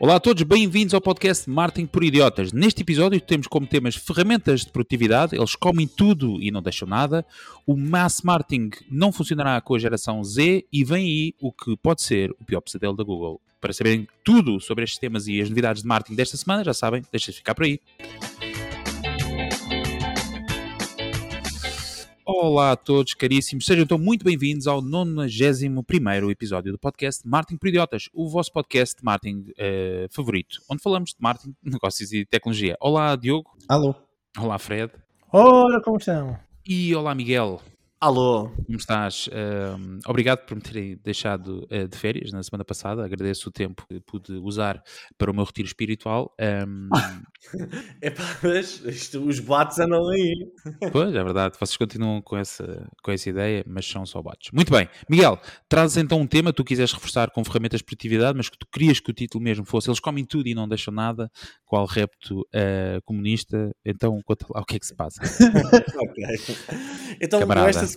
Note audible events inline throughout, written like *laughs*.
Olá a todos, bem-vindos ao podcast Marketing por Idiotas. Neste episódio temos como temas ferramentas de produtividade, eles comem tudo e não deixam nada. O mass marketing não funcionará com a geração Z e vem aí o que pode ser o pior pesadelo da Google. Para saberem tudo sobre estes temas e as novidades de marketing desta semana, já sabem, deixem-se ficar por aí. Olá a todos, caríssimos. Sejam então muito bem-vindos ao 91 episódio do podcast Marketing por Idiotas, o vosso podcast de marketing uh, favorito, onde falamos de marketing, *laughs* negócios e tecnologia. Olá, Diogo. Alô. Olá, Fred. Ora, como estão? E olá, Miguel. Alô. Como estás? Uh, obrigado por me terem deixado uh, de férias na semana passada. Agradeço o tempo que pude usar para o meu retiro espiritual. Um... é pá, mas isto, os boatos andam aí. Pois, é verdade. Vocês continuam com essa, com essa ideia, mas são só boatos. Muito bem. Miguel, trazes então um tema que tu quiseres reforçar com ferramentas de produtividade, mas que tu querias que o título mesmo fosse Eles comem tudo e não deixam nada. Qual repto uh, comunista? Então, conta lá o que é que se passa. *laughs* ok. Então, Camarada. esta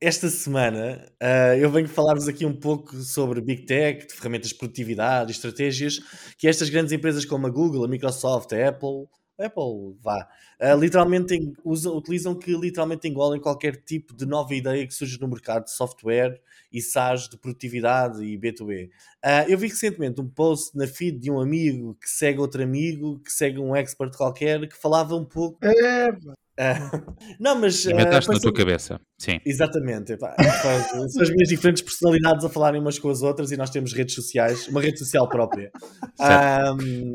esta semana uh, eu venho falar-vos aqui um pouco sobre Big Tech, de ferramentas de produtividade e estratégias que estas grandes empresas como a Google, a Microsoft, a Apple, Apple, vá, uh, literalmente utilizam que literalmente engolem qualquer tipo de nova ideia que surge no mercado de software e SaaS de produtividade e B2B. Uh, ah, eu vi recentemente um post na feed de um amigo que segue outro amigo, que segue um expert qualquer, que falava um pouco. É, Uh, *laughs* não, mas. Inventaste uh, na tua cabeça, sim. Exatamente. Epá, *laughs* são as minhas diferentes personalidades a falarem umas com as outras e nós temos redes sociais, uma rede social própria. *laughs* Um,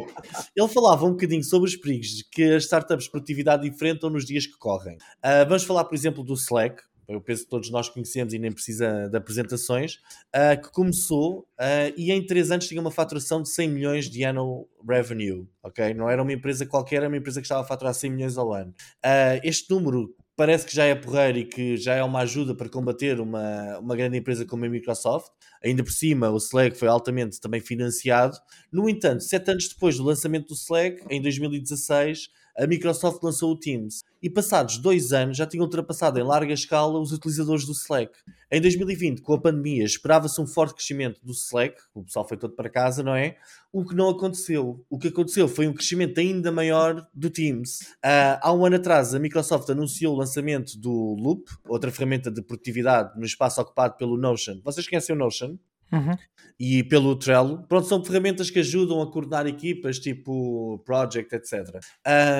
ele falava um bocadinho sobre os perigos que as startups de produtividade enfrentam nos dias que correm. Uh, vamos falar, por exemplo, do Slack, eu penso que todos nós conhecemos e nem precisa de apresentações, uh, que começou uh, e em 3 anos tinha uma faturação de 100 milhões de annual revenue, ok? Não era uma empresa qualquer, era uma empresa que estava a faturar 100 milhões ao ano. Uh, este número parece que já é porreiro e que já é uma ajuda para combater uma, uma grande empresa como a Microsoft. Ainda por cima, o Slack foi altamente também financiado. No entanto, sete anos depois do lançamento do Slack, em 2016, a Microsoft lançou o Teams e passados dois anos já tinha ultrapassado em larga escala os utilizadores do Slack. Em 2020, com a pandemia, esperava-se um forte crescimento do Slack, o pessoal foi todo para casa, não é? O que não aconteceu. O que aconteceu foi um crescimento ainda maior do Teams. Uh, há um ano atrás, a Microsoft anunciou o lançamento do Loop, outra ferramenta de produtividade no espaço ocupado pelo Notion. Vocês conhecem o Notion? Uhum. E pelo Trello, pronto, são ferramentas que ajudam a coordenar equipas, tipo Project, etc.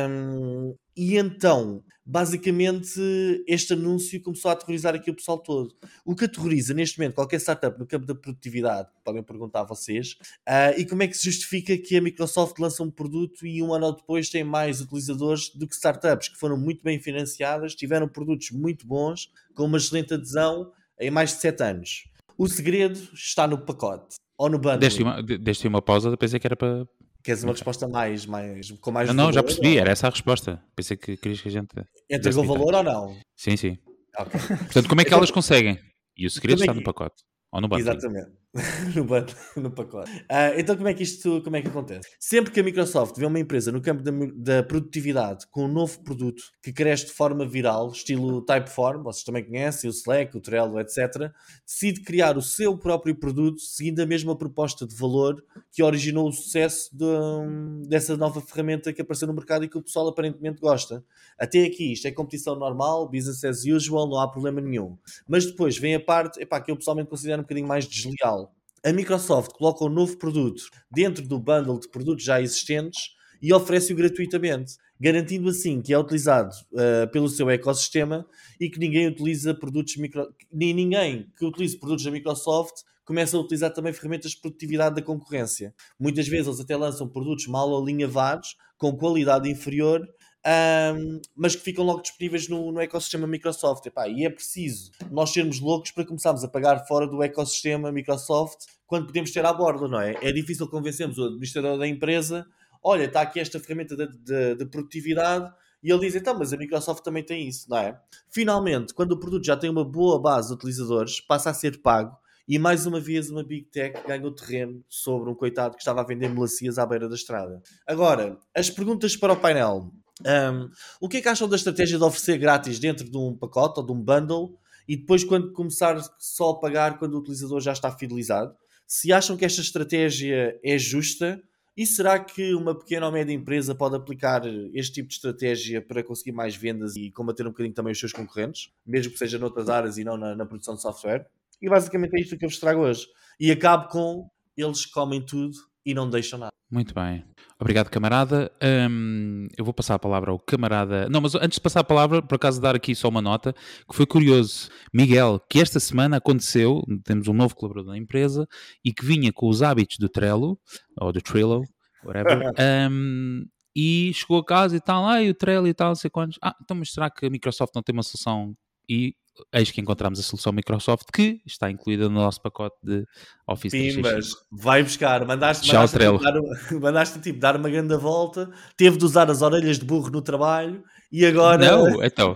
Um, e então, basicamente, este anúncio começou a aterrorizar aqui o pessoal todo. O que aterroriza neste momento qualquer startup no campo da produtividade, podem perguntar a vocês, uh, e como é que se justifica que a Microsoft lança um produto e um ano depois tem mais utilizadores do que startups que foram muito bem financiadas, tiveram produtos muito bons, com uma excelente adesão em mais de 7 anos. O segredo está no pacote ou no bundle. Deste uma, deste uma pausa, pensei que era para. Queres uma resposta mais, mais, com mais Não, não, já percebi, ou... era essa a resposta. Pensei que querias que a gente. Entregou valor ou não? Sim, sim. Okay. Portanto, como é que elas conseguem? E o segredo está no pacote. Ou no bundle. Exatamente. *laughs* no, no pacote. Uh, então, como é que isto como é que acontece? Sempre que a Microsoft vê uma empresa no campo da, da, produtividade com um novo produto que cresce de forma viral, estilo Typeform, vocês também conhecem, o Slack, o Trello, etc., decide criar o seu próprio produto seguindo a mesma proposta de valor que originou o sucesso de, dessa nova ferramenta que apareceu no mercado e que o pessoal aparentemente gosta. Até aqui, isto é competição normal, business as usual, não há problema nenhum. Mas depois vem a parte epá, que eu pessoalmente considero um bocadinho mais desleal a Microsoft coloca um novo produto dentro do bundle de produtos já existentes e oferece-o gratuitamente, garantindo assim que é utilizado uh, pelo seu ecossistema e que ninguém utiliza produtos micro... nem ninguém que utilize produtos da Microsoft começa a utilizar também ferramentas de produtividade da concorrência. Muitas vezes eles até lançam produtos mal alinhavados, com qualidade inferior, um, mas que ficam logo disponíveis no, no ecossistema Microsoft. E é preciso nós sermos loucos para começarmos a pagar fora do ecossistema Microsoft quando podemos ter à borda, não é? É difícil convencermos o administrador da empresa: olha, está aqui esta ferramenta de, de, de produtividade. E ele diz, então, mas a Microsoft também tem isso, não é? Finalmente, quando o produto já tem uma boa base de utilizadores, passa a ser pago e mais uma vez uma Big Tech ganhou terreno sobre um coitado que estava a vender melancias à beira da estrada. Agora, as perguntas para o painel. Um, o que é que acham da estratégia de oferecer grátis dentro de um pacote ou de um bundle e depois quando começar só a pagar quando o utilizador já está fidelizado? Se acham que esta estratégia é justa E será que uma pequena ou média empresa pode aplicar este tipo de estratégia para conseguir mais vendas e combater um bocadinho também os seus concorrentes, mesmo que seja noutras áreas e não na, na produção de software? E basicamente é isto que eu vos trago hoje. E acabo com eles comem tudo e não deixam nada. Muito bem. Obrigado, camarada. Um, eu vou passar a palavra ao camarada. Não, mas antes de passar a palavra, por acaso dar aqui só uma nota, que foi curioso. Miguel, que esta semana aconteceu, temos um novo colaborador da empresa e que vinha com os hábitos do Trello, ou do Trello, whatever, *laughs* um, e chegou a casa e tal, ah, e o Trello e tal, não sei quantos. Ah, então mas será que a Microsoft não tem uma solução e eis que encontramos a solução Microsoft que está incluída no nosso pacote de Office Sim, mas vai buscar, mandaste, mandaste, tipo, dar, *laughs* mandaste tipo dar uma grande volta, teve de usar as orelhas de burro no trabalho e agora. Não, *laughs* então.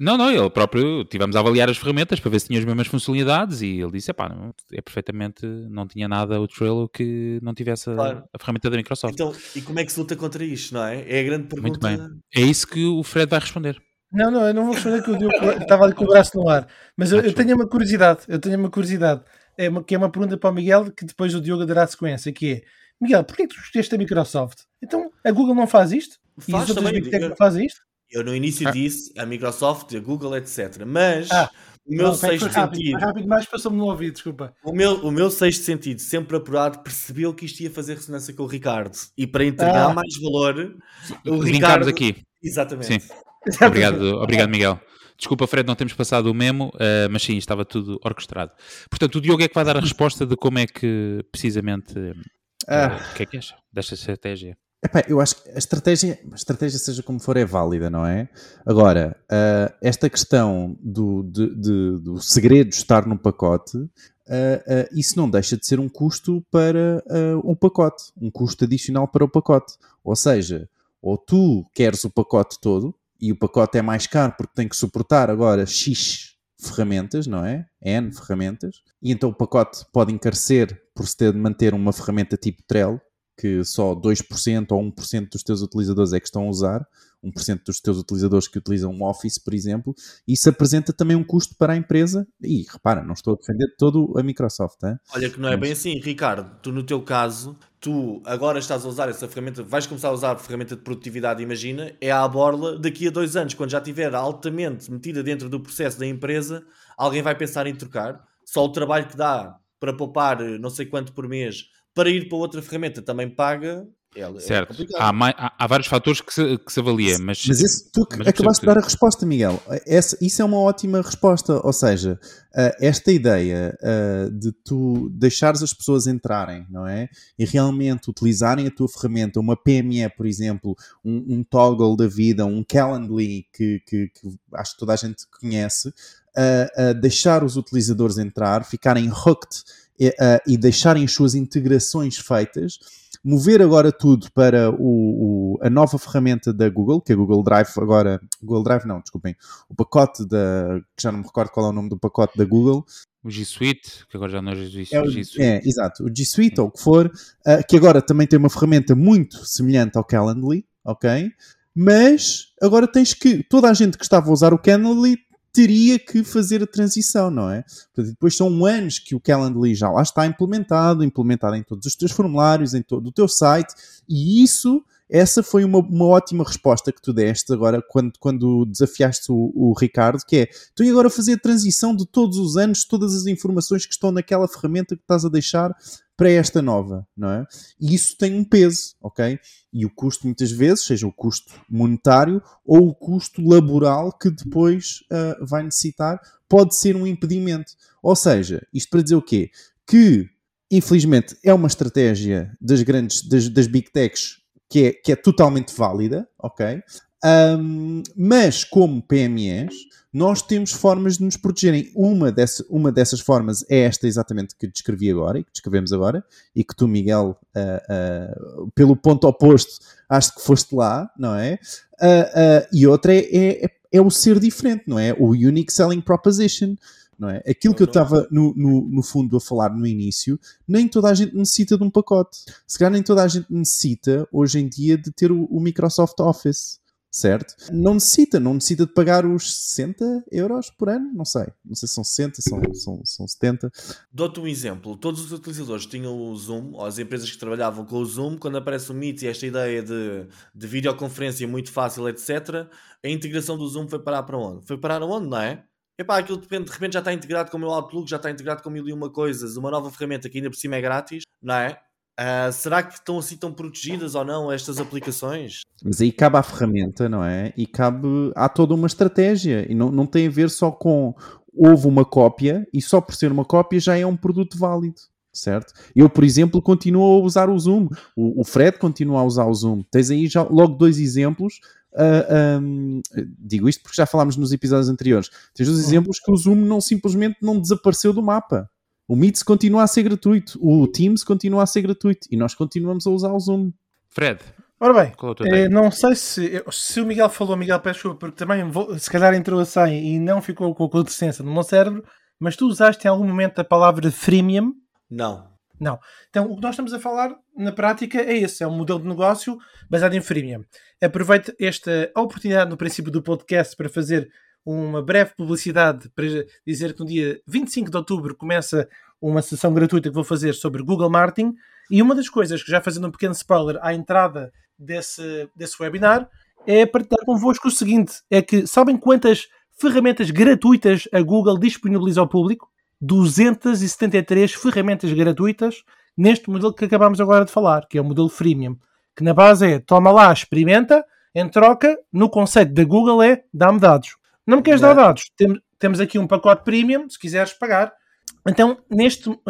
Não, não, ele próprio, tivemos a avaliar as ferramentas para ver se tinha as mesmas funcionalidades e ele disse, pá, é perfeitamente, não tinha nada o Trello que não tivesse a, claro. a, ferramenta da Microsoft. Então, e como é que se luta contra isto, não é? É a grande pergunta. Muito bem. É isso que o Fred vai responder. Não, não, eu não vou responder que o Diogo *laughs* estava ali com o braço no ar. Mas eu, eu, tenho uma curiosidade, eu tenho uma curiosidade, é uma, que é uma pergunta para o Miguel que depois o Diogo dará sequência, que é Miguel, porquê que tu escolheste a Microsoft? Então a Google não faz isto? Faz e também, eu, não fazem isto? Eu no início ah. disse a Microsoft, a Google, etc. Mas ah. o meu não, sexto rápido, sentido. Rápido, mais passou-me no ouvido, desculpa. O meu, o meu sexto sentido, sempre apurado, percebeu que isto ia fazer ressonância com o Ricardo. E para entregar ah. mais valor, o Ricardo. aqui. Exatamente. Sim. Obrigado, obrigado, Miguel. Desculpa, Fred, não temos passado o memo, uh, mas sim, estava tudo orquestrado. Portanto, o Diogo é que vai dar a resposta de como é que, precisamente, uh, ah. o que é que acha desta estratégia? Epá, eu acho que a estratégia, a estratégia, seja como for, é válida, não é? Agora, uh, esta questão do, de, de, do segredo estar no pacote, uh, uh, isso não deixa de ser um custo para o pacote, um custo adicional para o pacote. Ou seja, ou tu queres o pacote todo, e o pacote é mais caro porque tem que suportar agora X ferramentas, não é? N ferramentas, e então o pacote pode encarecer por se ter de manter uma ferramenta tipo Trello, que só 2% ou 1% dos teus utilizadores é que estão a usar, 1% dos teus utilizadores que utilizam um Office, por exemplo, isso apresenta também um custo para a empresa. E repara, não estou a defender todo a Microsoft. Hein? Olha que não é bem assim, Ricardo. Tu, no teu caso, tu agora estás a usar essa ferramenta, vais começar a usar a ferramenta de produtividade, imagina, é à borla daqui a dois anos, quando já estiver altamente metida dentro do processo da empresa, alguém vai pensar em trocar. Só o trabalho que dá para poupar não sei quanto por mês para ir para outra ferramenta também paga é, é certo. É há, mais, há, há, vários fatores que se, que se avalia, mas. Mas esse, tu mas acabaste de dar a resposta, Miguel. Essa, isso é uma ótima resposta. Ou seja, uh, esta ideia uh, de tu deixares as pessoas entrarem, não é? E realmente utilizarem a tua ferramenta, uma PME, por exemplo, um, um toggle da vida, um Calendly, que, que, que acho que toda a gente conhece, uh, deixar os utilizadores entrar, ficarem hooked e deixarem as suas integrações feitas mover agora tudo para o, o, a nova ferramenta da Google, que é a Google Drive agora, Google Drive não, desculpem, o pacote da, que já não me recordo qual é o nome do pacote da Google. O G Suite, que agora já não é G Suite. É, o, é exato, o G Suite ou o que for, uh, que agora também tem uma ferramenta muito semelhante ao Calendly, ok? Mas agora tens que, toda a gente que estava a usar o Calendly teria que fazer a transição, não é? Portanto, depois são anos que o Calendly já lá está implementado, implementado em todos os teus formulários, em todo o teu site, e isso, essa foi uma, uma ótima resposta que tu deste agora quando, quando desafiaste o, o Ricardo, que é, tu agora fazer a transição de todos os anos, todas as informações que estão naquela ferramenta que estás a deixar para esta nova, não é? E isso tem um peso, ok? E o custo, muitas vezes, seja o custo monetário ou o custo laboral que depois uh, vai necessitar, pode ser um impedimento. Ou seja, isto para dizer o quê? Que, infelizmente, é uma estratégia das grandes, das, das big techs que é, que é totalmente válida, ok? Um, mas como PMEs, nós temos formas de nos protegerem. Uma, dessa, uma dessas formas é esta exatamente que descrevi agora e que descrevemos agora, e que tu, Miguel, uh, uh, pelo ponto oposto, acho que foste lá, não é? Uh, e outra é, é, é, o ser diferente, não é? O Unique Selling Proposition. Não é? Aquilo que eu estava no, no, no, fundo a falar no início, nem toda a gente necessita de um pacote. Se calhar nem toda a gente necessita hoje em dia de ter o, o Microsoft Office certo? Não necessita, não necessita de pagar os 60 euros por ano, não sei, não sei se são 60, são, são, são 70. Dou-te um exemplo, todos os utilizadores tinham o Zoom, ou as empresas que trabalhavam com o Zoom, quando aparece o Meet e esta ideia de, de videoconferência muito fácil, etc., a integração do Zoom foi parar para onde? Foi parar aonde, não é? Epá, aquilo de repente, de repente já está integrado com o meu Outlook, já está integrado com mil e uma coisas, uma nova ferramenta que ainda por cima é grátis, não é? Uh, será que estão assim tão protegidas ou não estas aplicações? Mas aí cabe à ferramenta, não é? E cabe. Há toda uma estratégia e não, não tem a ver só com houve uma cópia e só por ser uma cópia já é um produto válido. Certo? Eu, por exemplo, continuo a usar o Zoom. O, o Fred continua a usar o Zoom. Tens aí já logo dois exemplos. Uh, um, digo isto porque já falámos nos episódios anteriores. Tens dois uhum. exemplos que o Zoom não simplesmente não desapareceu do mapa. O Meets continua a ser gratuito, o Teams continua a ser gratuito e nós continuamos a usar o Zoom. Fred. Ora bem, é não sei se, se o Miguel falou, Miguel, peço desculpa, porque também vou, se calhar entrou a 100 e não ficou com a consistência no meu cérebro, mas tu usaste em algum momento a palavra freemium? Não. Não. Então, o que nós estamos a falar na prática é esse: é um modelo de negócio baseado em freemium. Aproveito esta oportunidade no princípio do podcast para fazer uma breve publicidade para dizer que no dia 25 de outubro começa uma sessão gratuita que vou fazer sobre Google Marketing. E uma das coisas que já fazendo um pequeno spoiler à entrada desse, desse webinar é partilhar convosco o seguinte: é que sabem quantas ferramentas gratuitas a Google disponibiliza ao público? 273 ferramentas gratuitas neste modelo que acabamos agora de falar, que é o modelo freemium, que na base é toma lá, experimenta, em troca, no conceito da Google é dá-me dados. Não me queres dar dados? Tem, temos aqui um pacote premium, se quiseres pagar. Então, neste uh,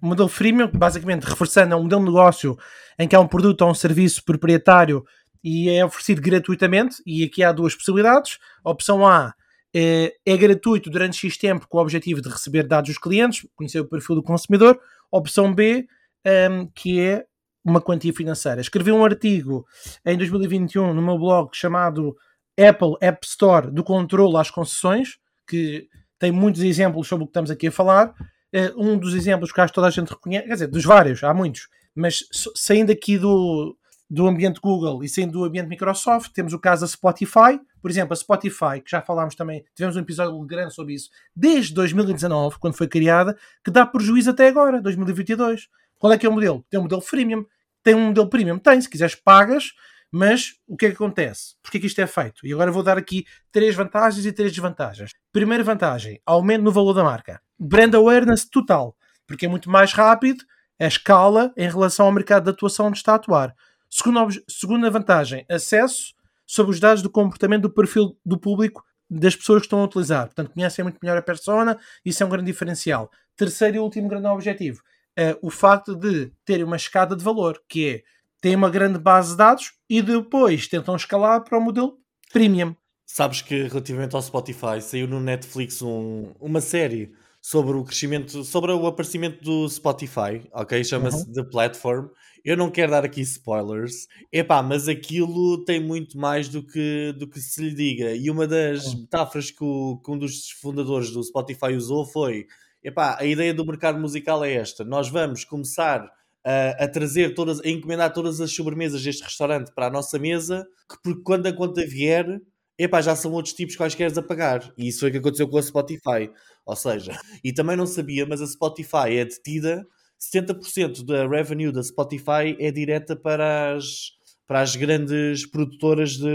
modelo freemium, basicamente reforçando, é um modelo de negócio em que há um produto ou um serviço proprietário e é oferecido gratuitamente. E aqui há duas possibilidades. A opção A é, é gratuito durante X tempo com o objetivo de receber dados dos clientes, conhecer o perfil do consumidor. A opção B, um, ehm, que é uma quantia financeira. Escrevi um artigo em 2021 no meu blog chamado Apple App Store do controle às concessões, que tem muitos exemplos sobre o que estamos aqui a falar. Uh, um dos exemplos que acho que toda a gente reconhece, quer dizer, dos vários, há muitos, mas saindo aqui do, do ambiente Google e saindo do ambiente Microsoft, temos o caso da Spotify. Por exemplo, a Spotify, que já falámos também, tivemos um episódio grande sobre isso, desde 2019, quando foi criada, que dá prejuízo até agora, 2022. Qual é que é o modelo? Tem um modelo freemium. Tem um modelo premium? Tem. Se quiseres, pagas mas o que é que acontece? Porquê que isto é feito? E agora vou dar aqui três vantagens e três desvantagens. Primeira vantagem, aumento no valor da marca. Brand awareness total, porque é muito mais rápido a escala em relação ao mercado de atuação onde está a atuar. Segunda, segunda vantagem, acesso sobre os dados do comportamento do perfil do público das pessoas que estão a utilizar. Portanto, conhecem muito melhor a persona, isso é um grande diferencial. Terceiro e último grande objetivo, uh, o facto de ter uma escada de valor, que é têm uma grande base de dados e depois tentam escalar para o modelo premium. Sabes que relativamente ao Spotify saiu no Netflix um, uma série sobre o crescimento, sobre o aparecimento do Spotify, ok? Chama-se uhum. The Platform. Eu não quero dar aqui spoilers, epá, mas aquilo tem muito mais do que, do que se lhe diga. E uma das uhum. metáforas que, o, que um dos fundadores do Spotify usou foi: epá, a ideia do mercado musical é esta. Nós vamos começar a, a, trazer todas, a encomendar todas as sobremesas deste restaurante para a nossa mesa, que porque quando a conta vier, epá, já são outros tipos quaisquer a pagar. E isso foi o que aconteceu com a Spotify. Ou seja, e também não sabia, mas a Spotify é detida, 70% da revenue da Spotify é direta para as, para as grandes produtoras de.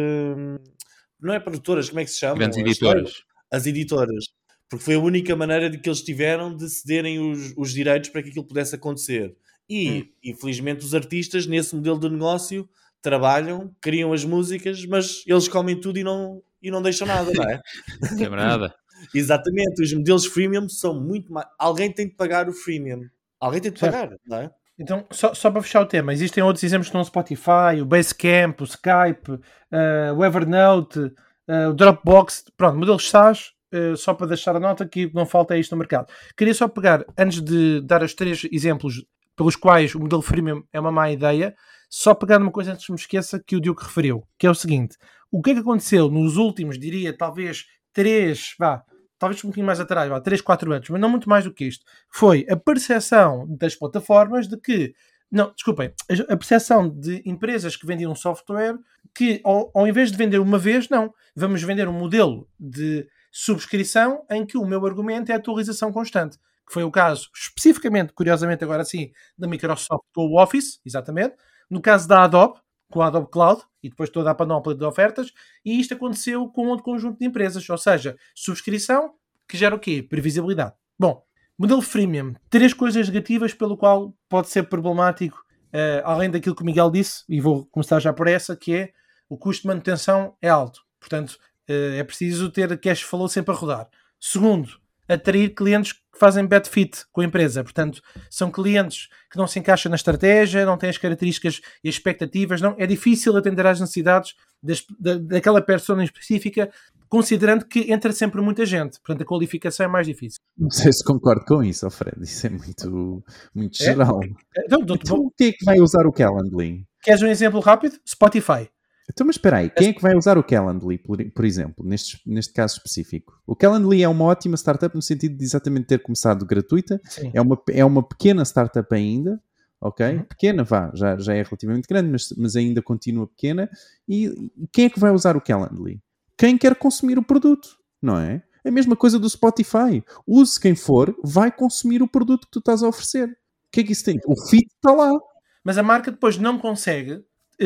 Não é produtoras, como é que se chama? Grandes editoras. As editoras. Porque foi a única maneira de que eles tiveram de cederem os, os direitos para que aquilo pudesse acontecer. E, hum. infelizmente, os artistas, nesse modelo de negócio, trabalham, criam as músicas, mas eles comem tudo e não, e não deixam nada, não é? *laughs* é nada. *laughs* Exatamente, os modelos freemium são muito mais. Alguém tem de pagar o freemium. Alguém tem de pagar, certo. não é? Então, só, só para fechar o tema, existem outros exemplos no Spotify, o Basecamp, o Skype, uh, o Evernote, uh, o Dropbox, pronto, modelos SaaS, uh, só para deixar a nota que não falta isto no mercado. Queria só pegar, antes de dar os três exemplos pelos quais o modelo freemium é uma má ideia, só pegar uma coisa antes que me esqueça que o Diogo referiu, que é o seguinte: o que é que aconteceu nos últimos, diria, talvez três, vá, talvez um pouquinho mais atrás, vá, 3, 4 anos, mas não muito mais do que isto, foi a percepção das plataformas de que Não, desculpem. A percepção de empresas que vendiam software que, ao, ao invés de vender uma vez, não. Vamos vender um modelo de subscrição em que o meu argumento é a atualização constante. Que foi o caso, especificamente, curiosamente, agora sim, da Microsoft com o Office, exatamente. No caso da Adobe, com a Adobe Cloud, e depois toda a panóplia de ofertas. E isto aconteceu com outro conjunto de empresas. Ou seja, subscrição, que gera o quê? Previsibilidade. Bom, modelo freemium. Três coisas negativas pelo qual pode ser problemático, eh, além daquilo que o Miguel disse, e vou começar já por essa, que é o custo de manutenção é alto. Portanto, eh, é preciso ter cash flow sempre a rodar. Segundo, atrair clientes que fazem bad fit com a empresa. Portanto, são clientes que não se encaixam na estratégia, não têm as características e expectativas, não. É difícil atender às necessidades das- da, daquela persona específica, considerando que entra sempre muita gente. Portanto, a qualificação é mais difícil. Não sei se concordo com isso, Fred. Isso é muito, muito É? geral. Então, dou-te- Então, quem é que vai usar o Calendly? queres um exemplo rápido? Spotify. Então, mas espera aí, quem é que vai usar o Calendly, por, por exemplo, neste, neste caso específico? O Calendly é uma ótima startup no sentido de exatamente ter começado gratuita, Sim. é uma, é uma pequena startup ainda, ok? Uhum. Pequena, vá, já, já é relativamente grande, mas, mas ainda continua pequena. E, quem é que vai usar o Calendly? Quem quer consumir o produto, não é? É a mesma coisa do Spotify. Use quem for, vai consumir o produto que tu estás a oferecer. O que é que isso tem? O fit está lá. Mas a marca depois não consegue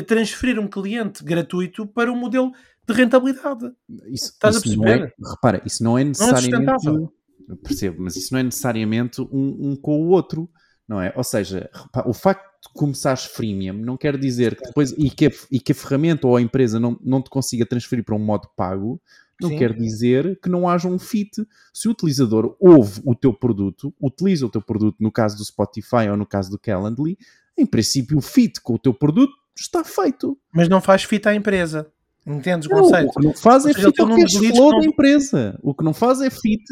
transferir um cliente gratuito para um modelo de rentabilidade. Isso, Estás a isso não é, perceber? repara, isso não é necessariamente. sustentável. Eu percebo, mas isso não é necessariamente um, um com o outro, não é? Ou seja, repa- o facto de começares freemium não quer dizer que depois e que a, e que a ferramenta ou a empresa não, não te consiga transferir para um modo pago, não Sim. quer dizer que não haja um fit. Se o utilizador ouve o teu produto, utiliza o teu produto, no caso do Spotify ou no caso do Calendly, em princípio o fit com o teu produto está feito. Mas não faz fita à empresa. Entendes o Não, conceito? o que não faz é Ou seja, fit ele tem ao cash flow não- da empresa. O que não faz é fit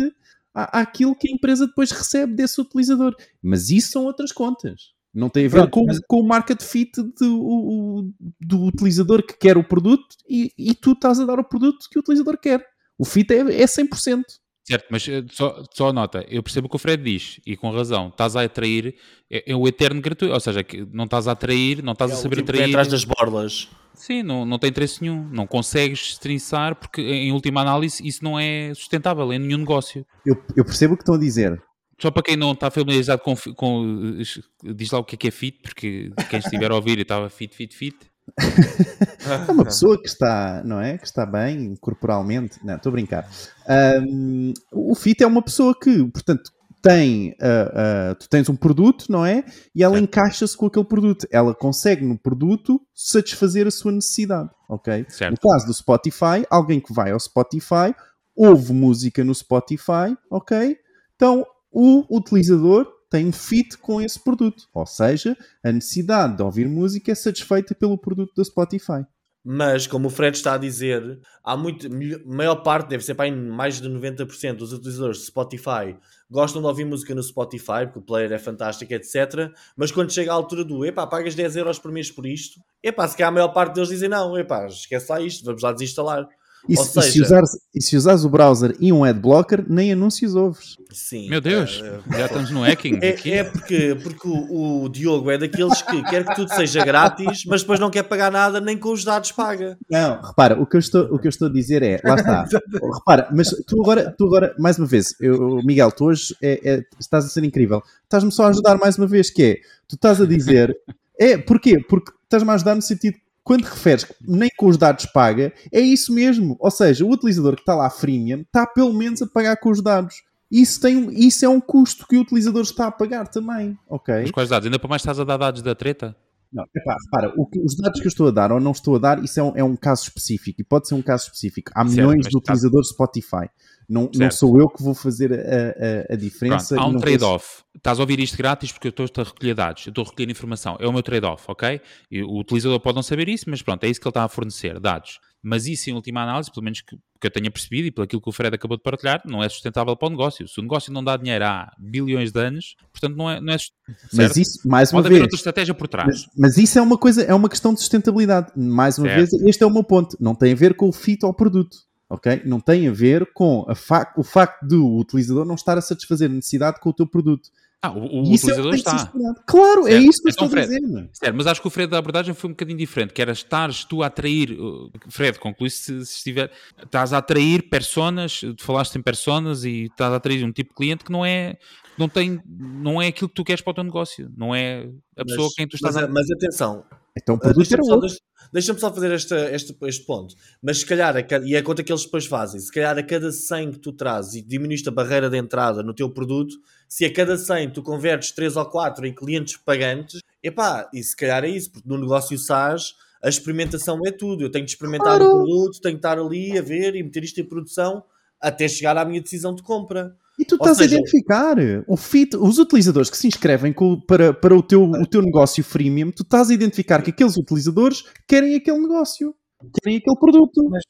à- àquilo que a empresa depois recebe desse utilizador. Mas isso são outras contas. Não tem a ver Pronto, com, mas- com o market fit do, do utilizador que quer o produto e, e tu estás a dar o produto que o utilizador quer. O fit é, é 100%. Certo, mas eh, só, só nota, eu percebo o que o Fred diz, e com razão, estás a atrair, é, é o eterno gratuito, ou seja, que não estás a atrair, não estás É a saber tipo atrair. atrás das borlas. Sim, não, não tem interesse nenhum, não consegues estrinçar, porque em última análise isso não é sustentável em nenhum negócio. Eu, eu percebo o que estão a dizer. Só para quem não está familiarizado com, com eh, diz lá o que é que é fit, porque quem estiver a ouvir e estava fit, fit, fit. *laughs* É uma *laughs* pessoa que está, não é? Que está bem corporalmente. Não, estou a brincar. Ahm, o fit é uma pessoa que, portanto, tem, ah, ah, tu tens um produto, não é? E ela encaixa-se com aquele produto. Ela consegue no produto satisfazer a sua necessidade, ok? Certo. No caso do Spotify, alguém que vai ao Spotify, ouve música no Spotify, ok? Então, o utilizador tem um fit com esse produto. Ou seja, a necessidade de ouvir música é satisfeita pelo produto do Spotify. Mas, como o Fred está a dizer, há muito, maior parte, deve ser para mais de 90% dos utilizadores de Spotify gostam de ouvir música no Spotify, porque o player é fantástico, etc. Mas quando chega a altura do epá, pagas 10 euros por mês por isto, epá, se calhar a maior parte deles dizem não, epá, esquece lá isto, vamos lá desinstalar. E, Ou se, e se seja- usares, e se usares o browser e um adblocker, nem anúncios ouves. Sim. Meu Deus, eh, já estamos no hacking. aqui. É, é porque, porque o, o Diogo é daqueles que quer que tudo seja grátis, mas depois não quer pagar nada, nem com os dados paga. Não, repara, o que eu estou, o que eu estou a dizer é, lá está. *laughs* repara, mas tu agora, tu agora mais uma vez, eu, Miguel, tu hoje é- é- estás a ser incrível. Estás-me só a ajudar mais uma vez, que é, tu estás a dizer, é, porquê? Porque estás-me a ajudar no sentido, quando referes que nem com os dados paga, é isso mesmo. Ou seja, o utilizador que está lá freemium está pelo menos a pagar com os dados. Isso, tem, isso é um custo que o utilizador está a pagar também, ok? Mas quais dados? Ainda para mais estás a dar dados da treta? Não, epá, repara, que- os dados que eu estou a dar ou não estou a dar, isso é um, é um caso específico e pode ser um caso específico. Há Certo, milhões mas de tá- utilizadores de Spotify. Não, não sou eu que vou fazer a, a- a diferença. Pronto, há um não vou- trade-off. Estás a ouvir isto grátis porque eu estou a recolher dados, eu estou a recolher informação. É o meu trade-off, ok? O utilizador pode não saber isso, mas pronto, é isso que ele está a fornecer, dados. Mas isso, em última análise, pelo menos que, que eu tenha percebido e pelo aquilo que o Fred acabou de partilhar, não é sustentável para o negócio. Se o negócio não dá dinheiro há bilhões de anos, portanto não é, não é sustentável. Mas isso, mais uma Pode haver vez, outra estratégia por trás. mas, mas isso é uma coisa, é uma questão de sustentabilidade. Mais uma Certo. vez, este é o meu ponto. Não tem a ver com o fit ao produto. Ok? Não tem a ver com a fac- o facto do utilizador não estar a satisfazer a necessidade com o teu produto. Ah, o, o é utilizador ser está. Claro, é Certo. isso que eu Então, estou a Fred, dizer. mano. Certo, mas acho que o Fred da abordagem foi um bocadinho diferente, que era estares tu a atrair, uh, Fred, conclui se, se estiver, estás a atrair personas, tu falaste em personas e estás a atrair um tipo de cliente que não é, não tem, não é aquilo que tu queres para o teu negócio, não é a pessoa Mas- quem tu estás mas, a... mas atenção, Então o Ah, produto era Deixa-me só, outro. deixa- deixa-me só fazer esta, este, este ponto. Mas se calhar, a cada- e é a conta que eles depois fazem, se calhar a cada 100 que tu trazes e diminuíste a barreira de entrada no teu produto, se a cada 100 tu convertes 3 ou 4 em clientes pagantes, epá, e se calhar é isso, porque no negócio SaaS a experimentação é tudo. Eu tenho de experimentar Claro. o produto, tenho de estar ali a ver e meter isto em produção até chegar à minha decisão de compra. E tu Ou estás seja- a identificar fit, os utilizadores que se inscrevem com- para, para o, teu, o teu negócio freemium, tu estás a identificar que aqueles utilizadores querem aquele negócio, querem aquele produto. Mas,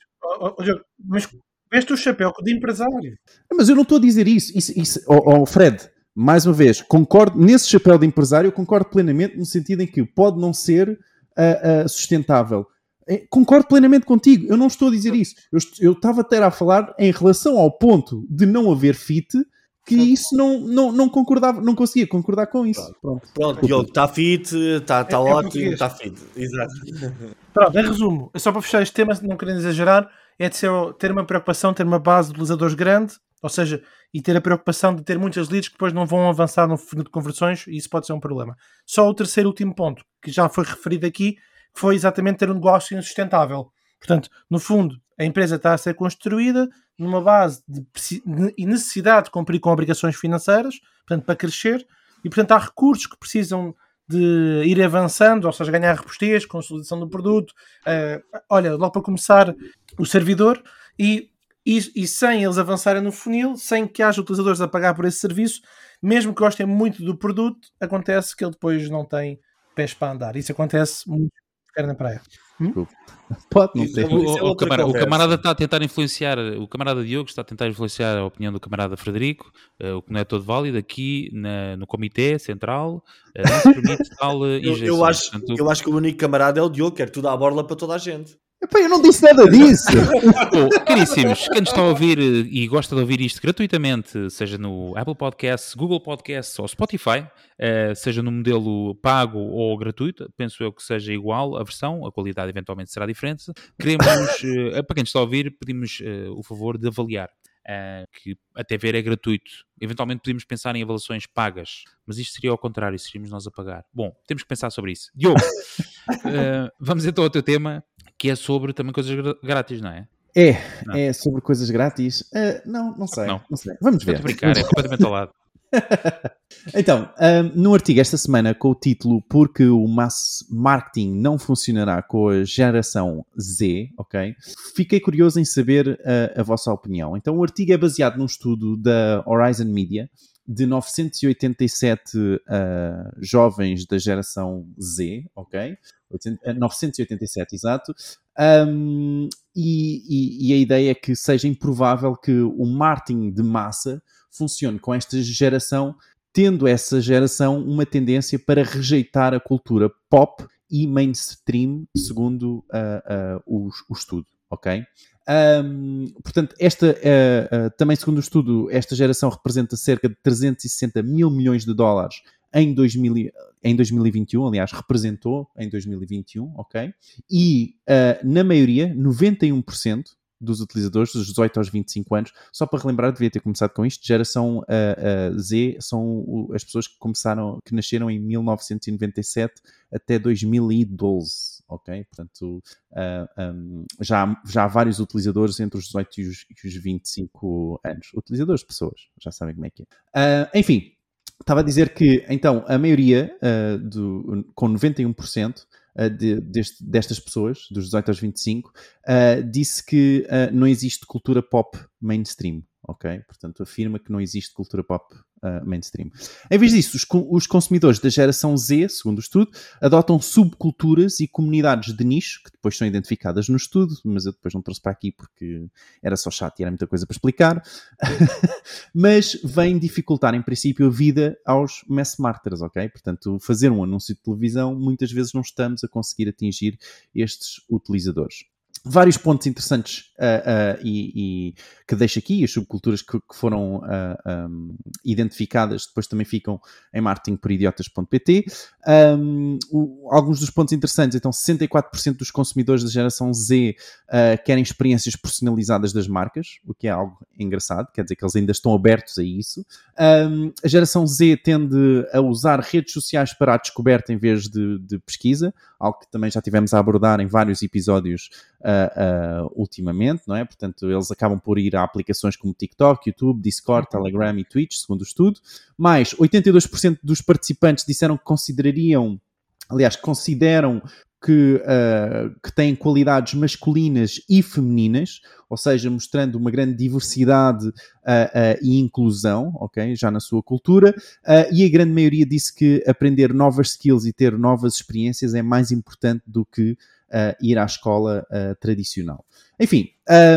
mas veste o chapéu de empresário. Mas eu não estou a dizer isso. isso, isso oh, oh, Fred, mais uma vez, concordo nesse chapéu de empresário, eu concordo plenamente no sentido em que pode não ser ah, ah, sustentável. Eh, Concordo plenamente contigo, eu não estou a dizer isso. Eu est- Eu estava até a falar em relação ao ponto de não haver fit, que isso não, não, não concordava, não conseguia concordar com isso. Pronto. Pronto, Diogo, está fit, está tá É- é ótimo, está fit. Exato. *laughs* Pronto, em resumo, é só para fechar este tema, não querendo exagerar, é de ser, ter uma preocupação, ter uma base de utilizadores grande, ou seja, e ter a preocupação de ter muitas leads que depois não vão avançar no funil de conversões, e isso pode ser um problema. Só o terceiro e último ponto, que já foi referido aqui, foi exatamente ter um negócio sustentável. Portanto, no fundo, a empresa está a ser construída numa base de necessidade de cumprir com obrigações financeiras, portanto, para crescer, e portanto há recursos que precisam de ir avançando, ou seja, ganhar robustez, consolidação do produto, eh, olha, logo para começar o servidor, e, e, e sem eles avançarem no funil, sem que haja utilizadores a pagar por esse serviço, mesmo que gostem muito do produto, acontece que ele depois não tem pés para andar. Isso acontece muito ficar na praia. Pode não ter. é O, é o- o o conversa. camarada está a tentar influenciar, o camarada Diogo está a tentar influenciar a opinião do camarada Frederico, eh, o que não é todo válido aqui na- no Comitê Central, eh, não se permite *laughs* tal eh, Eu, eu acho, Portanto, eu acho que o único camarada é o Diogo, quer tudo à borla para toda a gente. Epá, eu não disse nada disso. *laughs* Bom, caríssimos, quem nos está a ouvir eh, e gosta de ouvir isto gratuitamente, seja no Apple Podcasts, Google Podcasts ou Spotify, eh, seja no modelo pago ou gratuito, penso eu que seja igual a versão, a qualidade eventualmente será diferente. Queremos, *laughs* eh, para quem nos está a ouvir, pedimos o favor de avaliar. que até ver é gratuito. Eventualmente podemos pensar em avaliações pagas, mas isto seria ao contrário, seríamos nós a pagar. Bom, temos que pensar sobre isso. Diogo, *laughs* vamos então ao teu tema, que é sobre também coisas grátis, não é? É, Não. é sobre coisas grátis. Ah, não, não sei, Não. não. sei. Vamos Estou ver. a brincar, é completamente ao lado. *laughs* Então, ahm, no artigo esta semana com o título Porque o mass marketing não funcionará com a geração Z, ok? Fiquei curioso em saber ah, a vossa opinião. Então, o artigo é baseado num estudo da Horizon Media de 987 ah, jovens da geração Z, ok? 800 eh, 987, exato. Ahm, e, e- e a ideia é que seja improvável que o marketing de massa funcione com esta geração, tendo essa geração uma tendência para rejeitar a cultura pop e mainstream, segundo ah, ah, o, o estudo, ok? Ahm, portanto, esta, ah, ah, também segundo o estudo, esta geração representa cerca de 360 mil milhões de dólares em, 2000, e- em 2021, aliás, representou em 2021, ok? E ah, na maioria, 91% dos utilizadores dos 18 aos 25 anos, só para relembrar, devia ter começado com isto, geração Z são as pessoas que começaram, que nasceram em 1997 até 2012, ok? Portanto, ah, um, já, já há vários utilizadores entre os 18 e os, e os 25 anos. Utilizadores, pessoas, já sabem como é que é. Ah, enfim, estava a dizer que, então, a maioria, ah, do, com 91%, ah, de- deste- destas pessoas, dos 18 aos 25, ah, disse que não existe cultura pop mainstream, ok? Portanto, afirma que não existe cultura pop ah, mainstream. Em vez disso, os, os consumidores da geração Z, segundo o estudo, adotam subculturas e comunidades de nicho, que depois são identificadas no estudo, mas eu depois não trouxe para aqui porque era só chato e era muita coisa para explicar, *laughs* mas vêm dificultar, em princípio, a vida aos mass marketers, ok? Portanto, fazer um anúncio de televisão, muitas vezes não estamos a conseguir atingir estes utilizadores. Vários pontos interessantes uh, uh, e, e, que deixo aqui, as subculturas que, que foram uh, um, identificadas depois também ficam em marketingporidiotas.pt. Um, alguns dos pontos interessantes, então 64% dos consumidores da geração Z querem experiências personalizadas das marcas, o que é algo engraçado, quer dizer que eles ainda estão abertos a isso. Um, a geração Z tende a usar redes sociais para a descoberta em vez de, de pesquisa, algo que também já tivemos a abordar em vários episódios ultimamente, não é? Portanto, eles acabam por ir a aplicações como TikTok, YouTube, Discord, uhum. Telegram e Twitch, segundo o estudo. Mais 82% dos participantes disseram que considerariam, aliás, consideram que, uh, que têm qualidades masculinas e femininas, ou seja, mostrando uma grande diversidade uh, uh, e inclusão, ok, já na sua cultura, e a grande maioria disse que aprender novas skills e ter novas experiências é mais importante do que ir à escola tradicional. Enfim,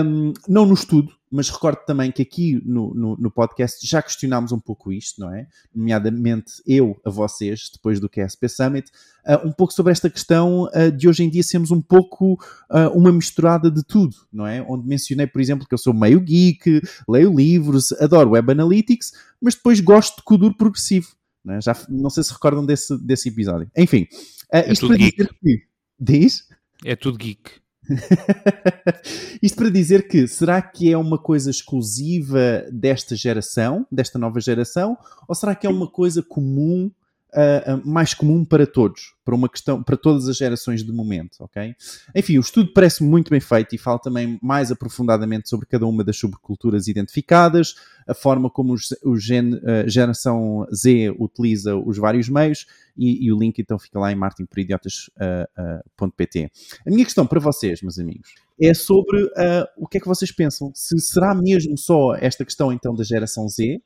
um, não no estudo, mas recordo também que aqui no, no, no, podcast já questionámos um pouco isto, não é? Nomeadamente eu a vocês, depois do QSP Summit, uh, um pouco sobre esta questão uh, de hoje em dia sermos um pouco uh, uma misturada de tudo, não é? Onde mencionei, por exemplo, que eu sou meio geek, leio livros, adoro Web Analytics, mas depois gosto de Kuduro progressivo. Não, é? Já, não sei se recordam desse, desse episódio. Enfim, é isto para geek. dizer que... Diz? É tudo geek. *laughs* Isto para dizer que será que é uma coisa exclusiva desta geração, desta nova geração, ou será que é uma coisa comum, uh, mais comum para todos, para uma questão, para todas as gerações de momento, ok? Enfim, o estudo parece muito bem feito e fala também mais aprofundadamente sobre cada uma das subculturas identificadas, a forma como os, o gen, uh, geração Z utiliza os vários meios e, e, o link então fica lá em martinporidiotas.pt. A minha questão para vocês, meus amigos, é sobre o que é que vocês pensam. Se será mesmo só esta questão então da geração Z,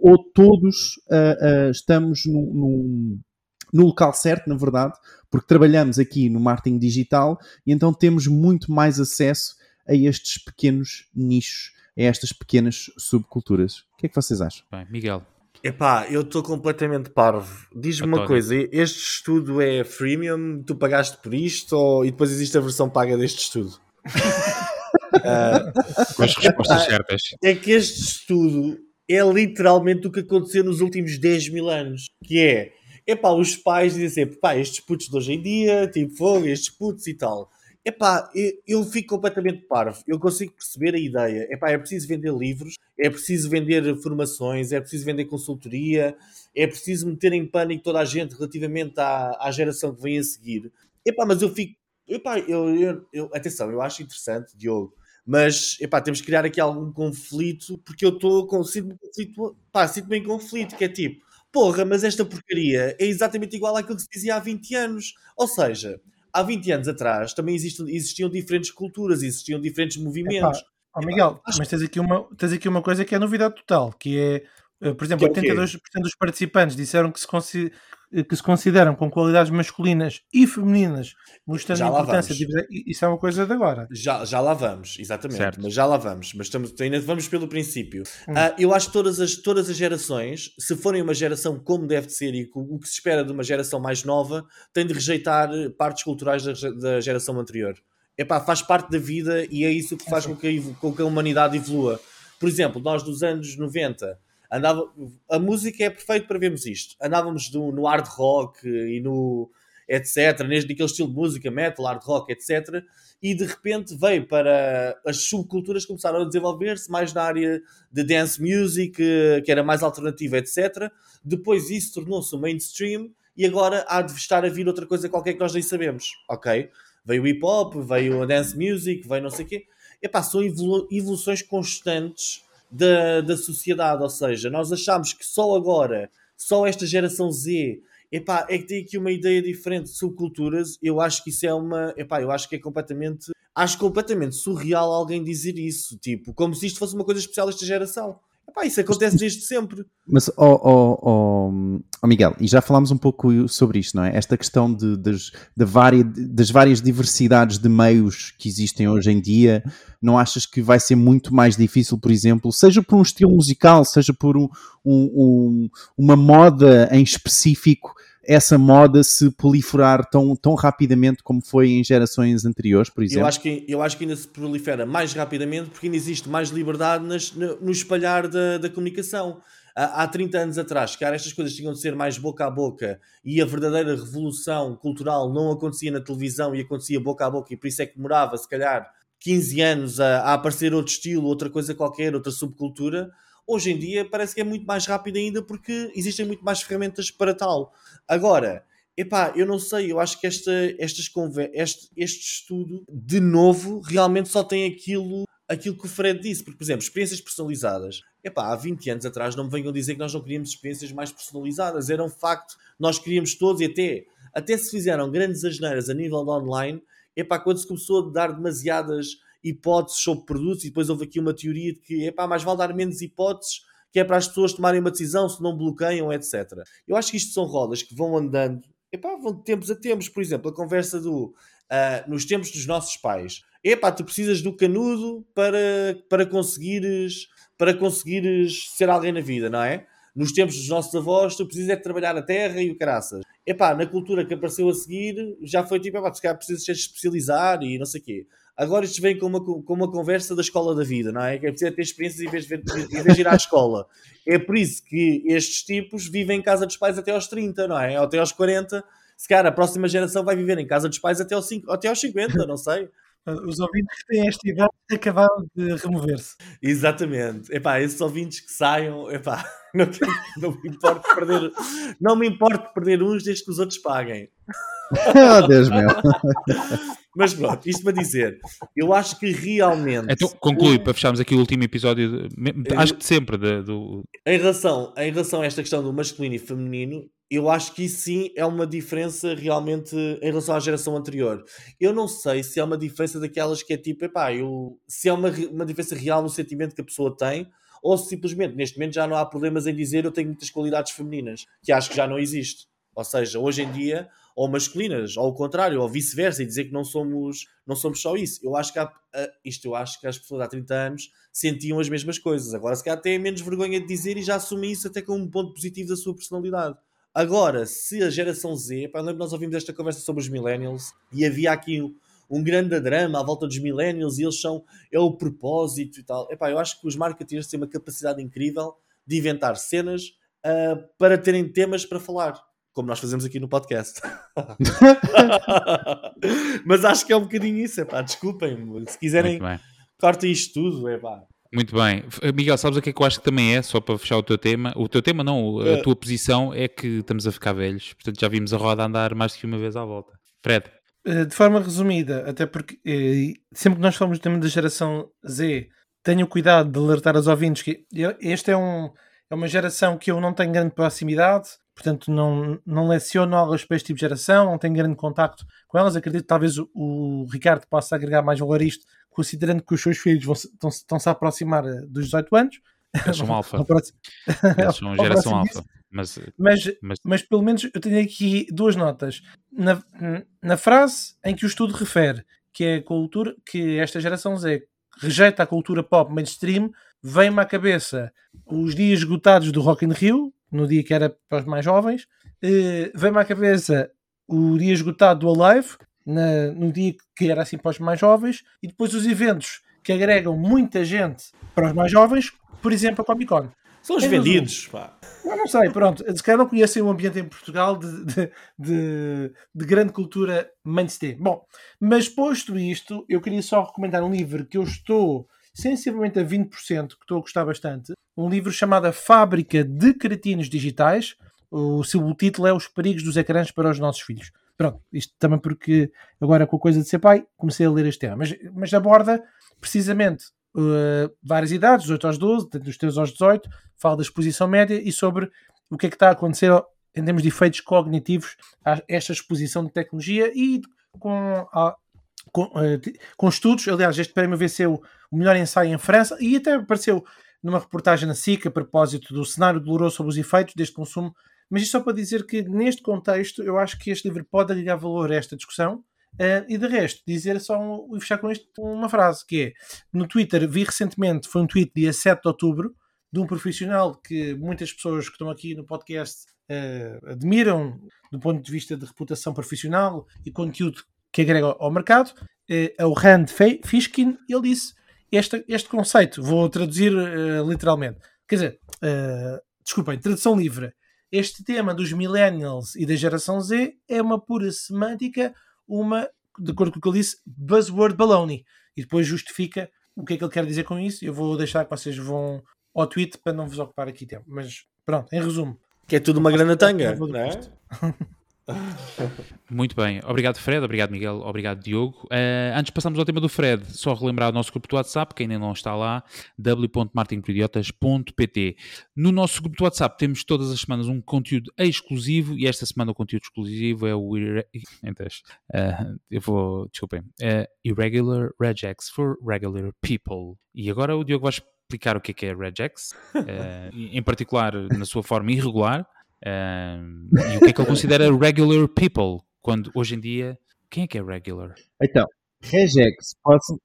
ou todos estamos no, no local certo, na verdade, porque trabalhamos aqui no marketing digital e então temos muito mais acesso a estes pequenos nichos, a estas pequenas subculturas. O que é que vocês acham? Bem, Miguel. Epá, eu estou completamente parvo. Diz-me uma coisa: este estudo é freemium? Tu pagaste por isto? Ou... E depois existe a versão paga deste estudo? uh, *laughs* Com as respostas certas. É que este estudo é literalmente o que aconteceu nos últimos 10 mil anos. Que é, epá, os pais dizem sempre, pá, estes putos de hoje em dia, tipo fogo, estes putos e tal. Epá, eu, eu fico completamente parvo. Eu consigo perceber a ideia. Epá, é preciso vender livros, é preciso vender formações, é preciso vender consultoria, é preciso meter em pânico toda a gente relativamente à, à geração que vem a seguir. Epá, mas eu fico. Epá, eu, eu, eu, atenção, eu acho interessante, Diogo, mas epá, temos que criar aqui algum conflito, porque eu estou com. Sinto-me conflito, pá, sinto-me em conflito, que é tipo, porra, mas esta porcaria é exatamente igual àquilo que se dizia há 20 anos. Ou seja, há 20 anos atrás também existiam, existiam diferentes culturas, existiam diferentes movimentos. Epá, oh, Miguel, mas tens aqui, uma, tens aqui uma coisa que é novidade total, que é, eh, por exemplo, que é 82% dos participantes disseram que se, que se consideram com qualidades masculinas e femininas, mostrando a importância de Isso é uma coisa de agora. Já, já lá vamos, exatamente. Certo. Mas já lá vamos. Mas estamos, ainda vamos pelo princípio. Hum. Uh, eu acho que todas as, todas as gerações, se forem uma geração como deve ser e o que se espera de uma geração mais nova, têm de rejeitar partes culturais da, da geração anterior. Epá, faz parte da vida e é isso que faz com que, a, com que a humanidade evolua. Por exemplo, nós dos anos 90 andava, a música é perfeito para vermos isto. Andávamos do, no hard rock e no etc, neste naquele estilo de música, metal, hard rock, etc. E de repente veio para as subculturas começaram a desenvolver-se mais na área de dance music, que era mais alternativa, etc. Depois isso tornou-se o mainstream e agora há de estar a vir outra coisa qualquer que nós nem sabemos, ok? Veio o hip hop, veio a dance music, veio não sei o quê. Epá, são evoluções constantes da, da sociedade. Ou seja, nós achamos que só agora, só esta geração Z, epá, é que tem aqui uma ideia diferente de subculturas. Eu acho que isso é uma. Epá, eu acho que é completamente. Acho completamente surreal alguém dizer isso. Tipo, como se isto fosse uma coisa especial desta geração. Epá, isso acontece desde sempre. Mas, oh, oh, oh, oh, Miguel, e já falámos um pouco sobre isto, não é? Esta questão de, de, de das várias diversidades de meios que existem hoje em dia, não achas que vai ser muito mais difícil, por exemplo, seja por um estilo musical, seja por um, um, um, uma moda em específico, essa moda se proliferar tão, tão rapidamente como foi em gerações anteriores, por exemplo? Eu acho, que, eu acho que ainda se prolifera mais rapidamente porque ainda existe mais liberdade nas, no, espalhar da, da comunicação. Há, há 30 anos atrás, cara, estas coisas tinham de ser mais boca a boca e a verdadeira revolução cultural não acontecia na televisão e acontecia boca a boca e por isso é que demorava, se calhar, 15 anos a, a aparecer outro estilo, outra coisa qualquer, outra subcultura hoje em dia parece que é muito mais rápido ainda porque existem muito mais ferramentas para tal. Agora, epá, eu não sei, eu acho que esta, estas este, este estudo, de novo, realmente só tem aquilo, aquilo que o Fred disse. Porque, por exemplo, experiências personalizadas. Epá, há 20 anos atrás não me venham dizer que nós não queríamos experiências mais personalizadas. Era um facto. Nós queríamos todos e até, até se fizeram grandes asneiras a nível de online. Epá, quando se começou a dar demasiadas hipóteses sobre produtos e depois houve aqui uma teoria de que epá, mais vale dar menos hipóteses que é para as pessoas tomarem uma decisão se não bloqueiam, etc. Eu acho que isto são rodas que vão andando, epá, vão de tempos a tempos. Por exemplo, a conversa do uh, nos tempos dos nossos pais. Epá, tu precisas do canudo para, para conseguires para conseguires ser alguém na vida, não é? Nos tempos dos nossos avós, tu precisas é de trabalhar a terra e o caraças. Epá, na cultura que apareceu a seguir, já foi tipo, epá, tu precisas se especializar e não sei o quê. Agora isto vem com uma, com uma conversa da escola da vida, não é? Que é preciso ter experiências em vez, de, em vez de ir à escola. É por isso que estes tipos vivem em casa dos pais até aos 30, não é? Até aos 40. Se calhar a próxima geração vai viver em casa dos pais até aos, 5, até aos 50, não sei. Os ouvintes que têm esta idade acabaram de remover-se. Exatamente. Epá, esses ouvintes que saiam, epá, *laughs* não, não, me importo perder, não me importo perder uns desde que os outros paguem. *laughs* oh, Deus meu. *laughs* Mas pronto, isto para dizer, eu acho que realmente. Então, conclui o... para fecharmos aqui o último episódio, de... acho que sempre de, do. Em relação, em relação a esta questão do masculino e feminino, eu acho que isso sim é uma diferença realmente em relação à geração anterior. Eu não sei se é uma diferença daquelas que é tipo, epá, eu, se é uma, uma diferença real no sentimento que a pessoa tem, ou se simplesmente neste momento já não há problemas em dizer eu tenho muitas qualidades femininas, que acho que já não existe. Ou seja, hoje em dia, ou masculinas, ou ao contrário, ou vice-versa, e dizer que não somos, não somos só isso. Eu acho que há, isto eu acho que as pessoas há 30 anos sentiam as mesmas coisas. Agora se calhar têm menos vergonha de dizer e já assumem isso até como um ponto positivo da sua personalidade. Agora, se a geração Z, pá, lembro que nós ouvimos esta conversa sobre os millennials e havia aqui um, um grande drama à volta dos millennials e eles são, é o propósito e tal. Epá, eu acho que os marketeers têm uma capacidade incrível de inventar cenas uh, para terem temas para falar, como nós fazemos aqui no podcast. *laughs* Mas acho que é um bocadinho isso, epá, desculpem-me. Se quiserem, cortem isto tudo, epá. Muito bem. Miguel, sabes o que é que eu acho que também é, só para fechar o teu tema? O teu tema não, a é. tua posição é que estamos a ficar velhos, portanto já vimos a roda andar mais do que uma vez à volta. Fred. Eh, de forma resumida, até porque eh, sempre que nós falamos do tema da geração Z, tenho cuidado de alertar aos ouvintes que esta é, um, é uma geração que eu não tenho grande proximidade, portanto não, não leciono aulas para este tipo de geração, não tenho grande contacto com elas. Acredito que talvez o, o Ricardo possa agregar mais valor a isto considerando que os seus filhos vão, estão, estão-se a aproximar eh, dos 18 anos. Eles são alfa. *laughs* Eles são *laughs* geração alfa. Mas, mas, mas... mas, pelo menos eu tenho aqui duas notas. Na, na frase em que o estudo refere que é a cultura, que esta geração Z rejeita a cultura pop mainstream, vem-me à cabeça os dias esgotados do Rock in Rio, no dia que era para os mais jovens, eh, vem-me à cabeça o dia esgotado do Alive, na, no dia que era assim para os mais jovens, e depois os eventos que agregam muita gente para os mais jovens, por exemplo, a Comic Con. São os vendidos, pá. Não, não sei, pronto. Se calhar não conhecem o ambiente em Portugal de, de, de, de, grande cultura mainstream. Bom, mas posto isto, eu queria só recomendar um livro que eu estou sensivelmente a 20%, que estou a gostar bastante. Um livro chamado A Fábrica de Cretinos Digitais. O seu título é Os Perigos dos Ecrãs para os Nossos Filhos. Pronto, isto também porque agora com a coisa de ser pai comecei a ler este tema, mas, mas aborda precisamente uh, várias idades, dos 8 aos 12, dos 13 aos 18, fala da exposição média e sobre o que é que está a acontecer em termos de efeitos cognitivos a esta exposição de tecnologia e com, com, uh, com, estudos. Aliás, este prémio venceu o melhor ensaio em França e até apareceu numa reportagem na SIC a propósito do cenário doloroso sobre os efeitos deste consumo mas isto só para dizer que, neste contexto, eu acho que este livro pode agregar valor a esta discussão. Uh, e de resto, dizer só um, e fechar com isto uma frase que é no Twitter, vi recentemente, foi um tweet dia 7 de outubro, de um profissional que muitas pessoas que estão aqui no podcast uh, admiram do ponto de vista de reputação profissional e conteúdo que agrega ao mercado, uh, é o Rand Fishkin, ele disse este, este conceito, vou traduzir uh, literalmente, quer dizer, desculpem, tradução livre, este tema dos millennials e da geração Z é uma pura semântica, uma, de acordo com o que ele disse, buzzword baloney, e depois justifica o que é que ele quer dizer com isso. Eu vou deixar que vocês vão ao tweet para não vos ocupar aqui tempo, mas pronto, em resumo, que é tudo uma grande tanga, não é? *laughs* *laughs* Muito bem, obrigado Fred, obrigado Miguel, obrigado Diogo. Uh, antes de passarmos ao tema do Fred, só relembrar o nosso grupo do WhatsApp, quem ainda não está lá, w.martinporidiotas.pt. No nosso grupo do WhatsApp temos todas as semanas um conteúdo exclusivo e esta semana o conteúdo exclusivo é o uh, *laughs* eu vou, desculpem, uh, Irregular Regex for Regular People. E agora o Diogo vai explicar o que é, que é regex, *laughs* em particular na sua forma irregular, uh, e o que é que ele considera *laughs* regular people, quando hoje em dia, quem é que é regular? Então, regex, posso,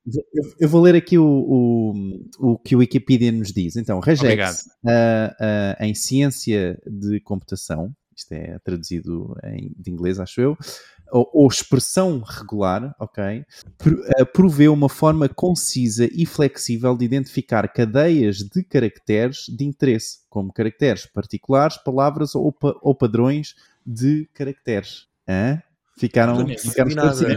eu, vou ler aqui o, o, o, que o Wikipedia nos diz. Então, regex, uh, em ciência de computação, isto é traduzido em, de inglês, acho eu, ou, ou expressão regular, ok, eh, provê uma forma concisa e flexível de identificar cadeias de caracteres de interesse, como caracteres particulares, palavras ou, pa, ou padrões de caracteres. Hã? Ficaram, ficaram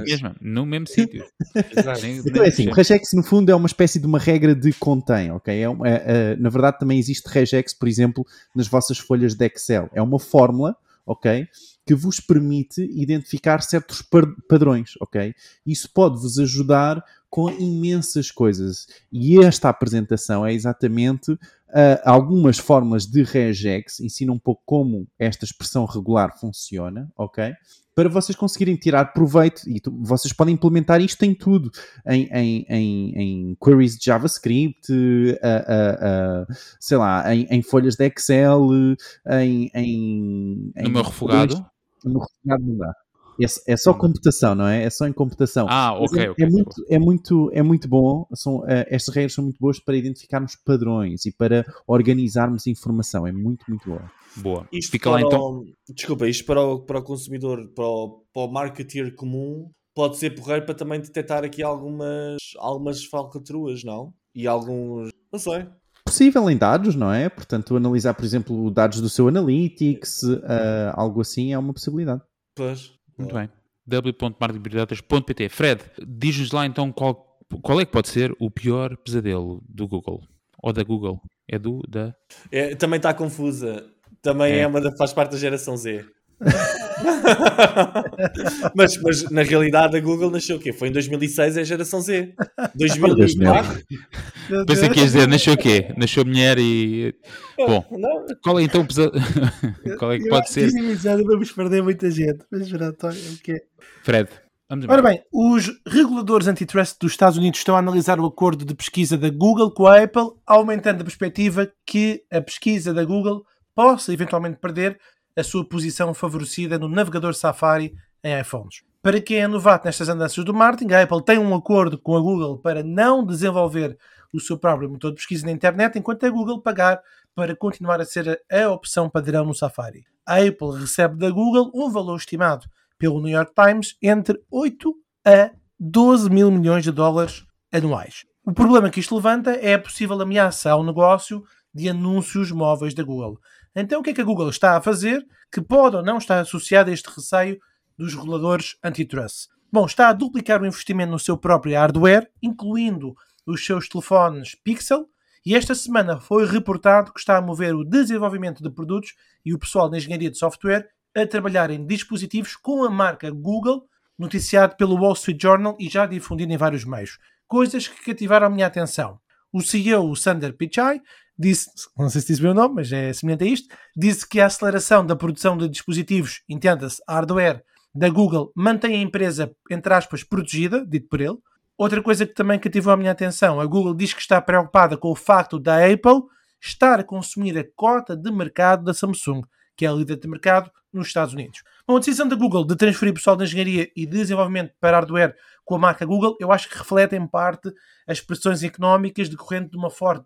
mesmo, no mesmo sítio. *laughs* então é assim, o regex no fundo é uma espécie de uma regra de contém, ok? É, é, é, na verdade também existe regex, por exemplo, nas vossas folhas de Excel. É uma fórmula, ok? que vos permite identificar certos padrões, ok? Isso pode vos ajudar com imensas coisas. E esta apresentação é exatamente uh, algumas fórmulas de regex, ensina um pouco como esta expressão regular funciona, ok? Para vocês conseguirem tirar proveito, e tu, vocês podem implementar isto em tudo, em, em, em, em queries de JavaScript, uh, uh, sei lá, em, em, folhas de Excel, em, em, no meu refogado no refogado não dá. É, é, só computação, não é? É só em computação. Ah, ok. É, okay, é, muito, é, muito, é muito bom. São, uh, estas regras são muito boas para identificarmos padrões e para organizarmos informação. É muito, muito boa. Boa. Isto Fica lá então. O, desculpa, isto para o, para o consumidor, para o, para o marketeer comum, pode ser porreiro para também detectar aqui algumas, algumas falcatruas, não? E alguns. Não sei possível em dados, não é? Portanto, analisar, por exemplo, dados do seu Analytics, uh, algo assim é uma possibilidade. Pois. Muito bem. w.marketingprioridatas.pt Fred, diz-nos lá então qual, qual é que pode ser o pior pesadelo do Google ou da Google. É do, da... É, também está confusa. Também é. é uma da, faz parte da geração Z. *laughs* *laughs* mas, mas na realidade a Google nasceu o quê? Foi em 2006 é a geração Z. 2004. Pensei que ias dizer, nasceu o quê? Nasceu mulher e. Bom, qual é então o pesadelo? *laughs* qual é que pode ser? Vamos perder muita gente. Mas pronto, o que Fred. Ora bem, os reguladores antitrust dos Estados Unidos estão a analisar o acordo de pesquisa da Google com a Apple, aumentando a perspectiva que a pesquisa da Google possa eventualmente perder a sua posição favorecida no navegador Safari em iPhones. Para quem é novato nestas andanças do marketing, a Apple tem um acordo com a Google para não desenvolver o seu próprio motor de pesquisa na internet, enquanto a Google pagar para continuar a ser a opção padrão no Safari. A Apple recebe da Google um valor estimado pelo New York Times entre 8 a 12 mil milhões de dólares anuais. O problema que isto levanta é a possível ameaça ao negócio de anúncios móveis da Google. Então, o que é que a Google está a fazer que pode ou não estar associado a este receio dos reguladores antitrust? Bom, está a duplicar o investimento no seu próprio hardware, incluindo os seus telefones Pixel, e esta semana foi reportado que está a mover o desenvolvimento de produtos e o pessoal da engenharia de software a trabalhar em dispositivos com a marca Google, noticiado pelo Wall Street Journal e já difundido em vários meios. Coisas que cativaram a minha atenção. O CEO, o Sander Pichai, disse, não sei se disse o meu nome, mas é semelhante a isto, disse que a aceleração da produção de dispositivos, entenda-se, hardware, da Google mantém a empresa, entre aspas, protegida, dito por ele. Outra coisa que também cativou a minha atenção, a Google diz que está preocupada com o facto da Apple estar a consumir a cota de mercado da Samsung, que é a líder de mercado nos Estados Unidos. Bom, a decisão da Google de transferir pessoal de engenharia e desenvolvimento para hardware com a marca Google, eu acho que reflete em parte as pressões económicas decorrentes de uma forte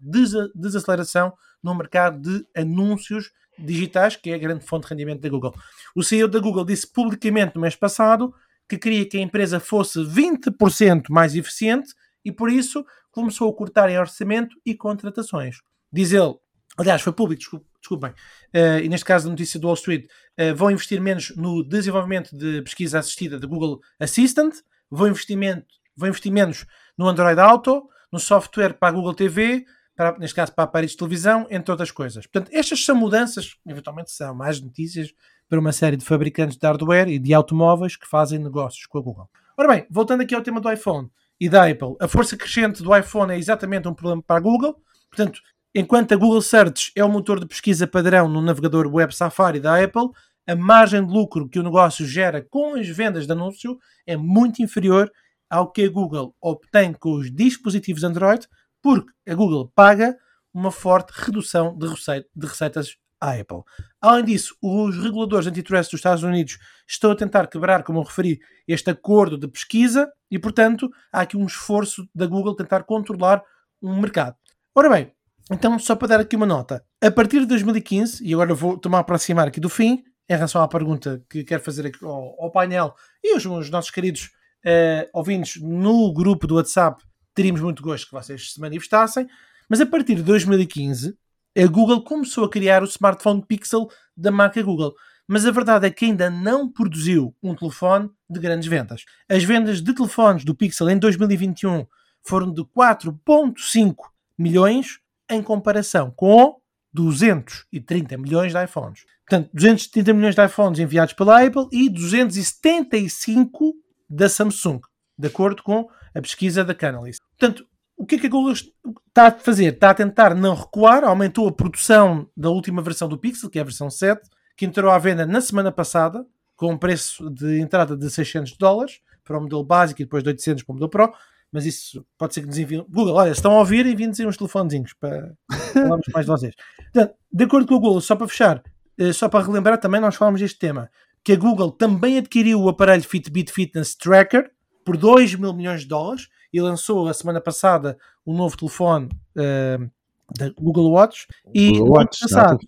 desaceleração no mercado de anúncios digitais, que é a grande fonte de rendimento da Google. O CEO da Google disse publicamente no mês passado que queria que a empresa fosse 20% mais eficiente e por isso começou a cortar em orçamento e contratações. Diz ele, aliás, foi público, desculpe, desculpem, uh, e neste caso da notícia do Wall Street, uh, vão investir menos no desenvolvimento de pesquisa assistida do Google Assistant, vão, investimento, vão investir menos no Android Auto, no software para a Google TV, para, neste caso para aparelhos de televisão, entre outras coisas. Portanto, estas são mudanças, eventualmente são mais notícias para uma série de fabricantes de hardware e de automóveis que fazem negócios com a Google. Ora bem, voltando aqui ao tema do iPhone e da Apple, a força crescente do iPhone é exatamente um problema para a Google. Portanto, enquanto a Google Search é o motor de pesquisa padrão no navegador web Safari da Apple, a margem de lucro que o negócio gera com as vendas de anúncio é muito inferior ao que a Google obtém com os dispositivos Android, porque a Google paga uma forte redução de, receitas à Apple. Além disso, os reguladores antitrust dos Estados Unidos estão a tentar quebrar, como eu referi, este acordo de pesquisa e, portanto, há aqui um esforço da Google tentar controlar um mercado. Ora bem, então, só para dar aqui uma nota, a partir de 2015, e agora vou tomar aproximar aqui do fim, em relação à pergunta que quero fazer aqui ao, ao painel e os, os nossos queridos uh, ouvintes no grupo do WhatsApp, teríamos muito gosto que vocês se manifestassem, mas a partir de 2015 a Google começou a criar o smartphone Pixel da marca Google. Mas a verdade é que ainda não produziu um telefone de grandes vendas. As vendas de telefones do Pixel em 2021 foram de 4,5 milhões em comparação com 230 milhões de iPhones. Portanto, 230 milhões de iPhones enviados pela Apple e 275 da Samsung, de acordo com a pesquisa da Canalys. Portanto, o que é que a Google está a fazer? Está a tentar não recuar, aumentou a produção da última versão do Pixel, que é a versão 7, que entrou à venda na semana passada, com um preço de entrada de 600 dólares para o modelo básico e depois de 800 para o modelo Pro. Mas isso pode ser que nos enviem. Google, olha, estão a ouvir, enviem-nos uns telefonezinhos para *laughs* falarmos mais de vocês. Portanto, de acordo com o Google, só para fechar, eh, só para relembrar também, nós falamos deste tema, que a Google também adquiriu o aparelho Fitbit Fitness Tracker por 2 mil milhões de dólares e lançou a semana passada um novo telefone uh, da Google Watch. E Google Watch, passado,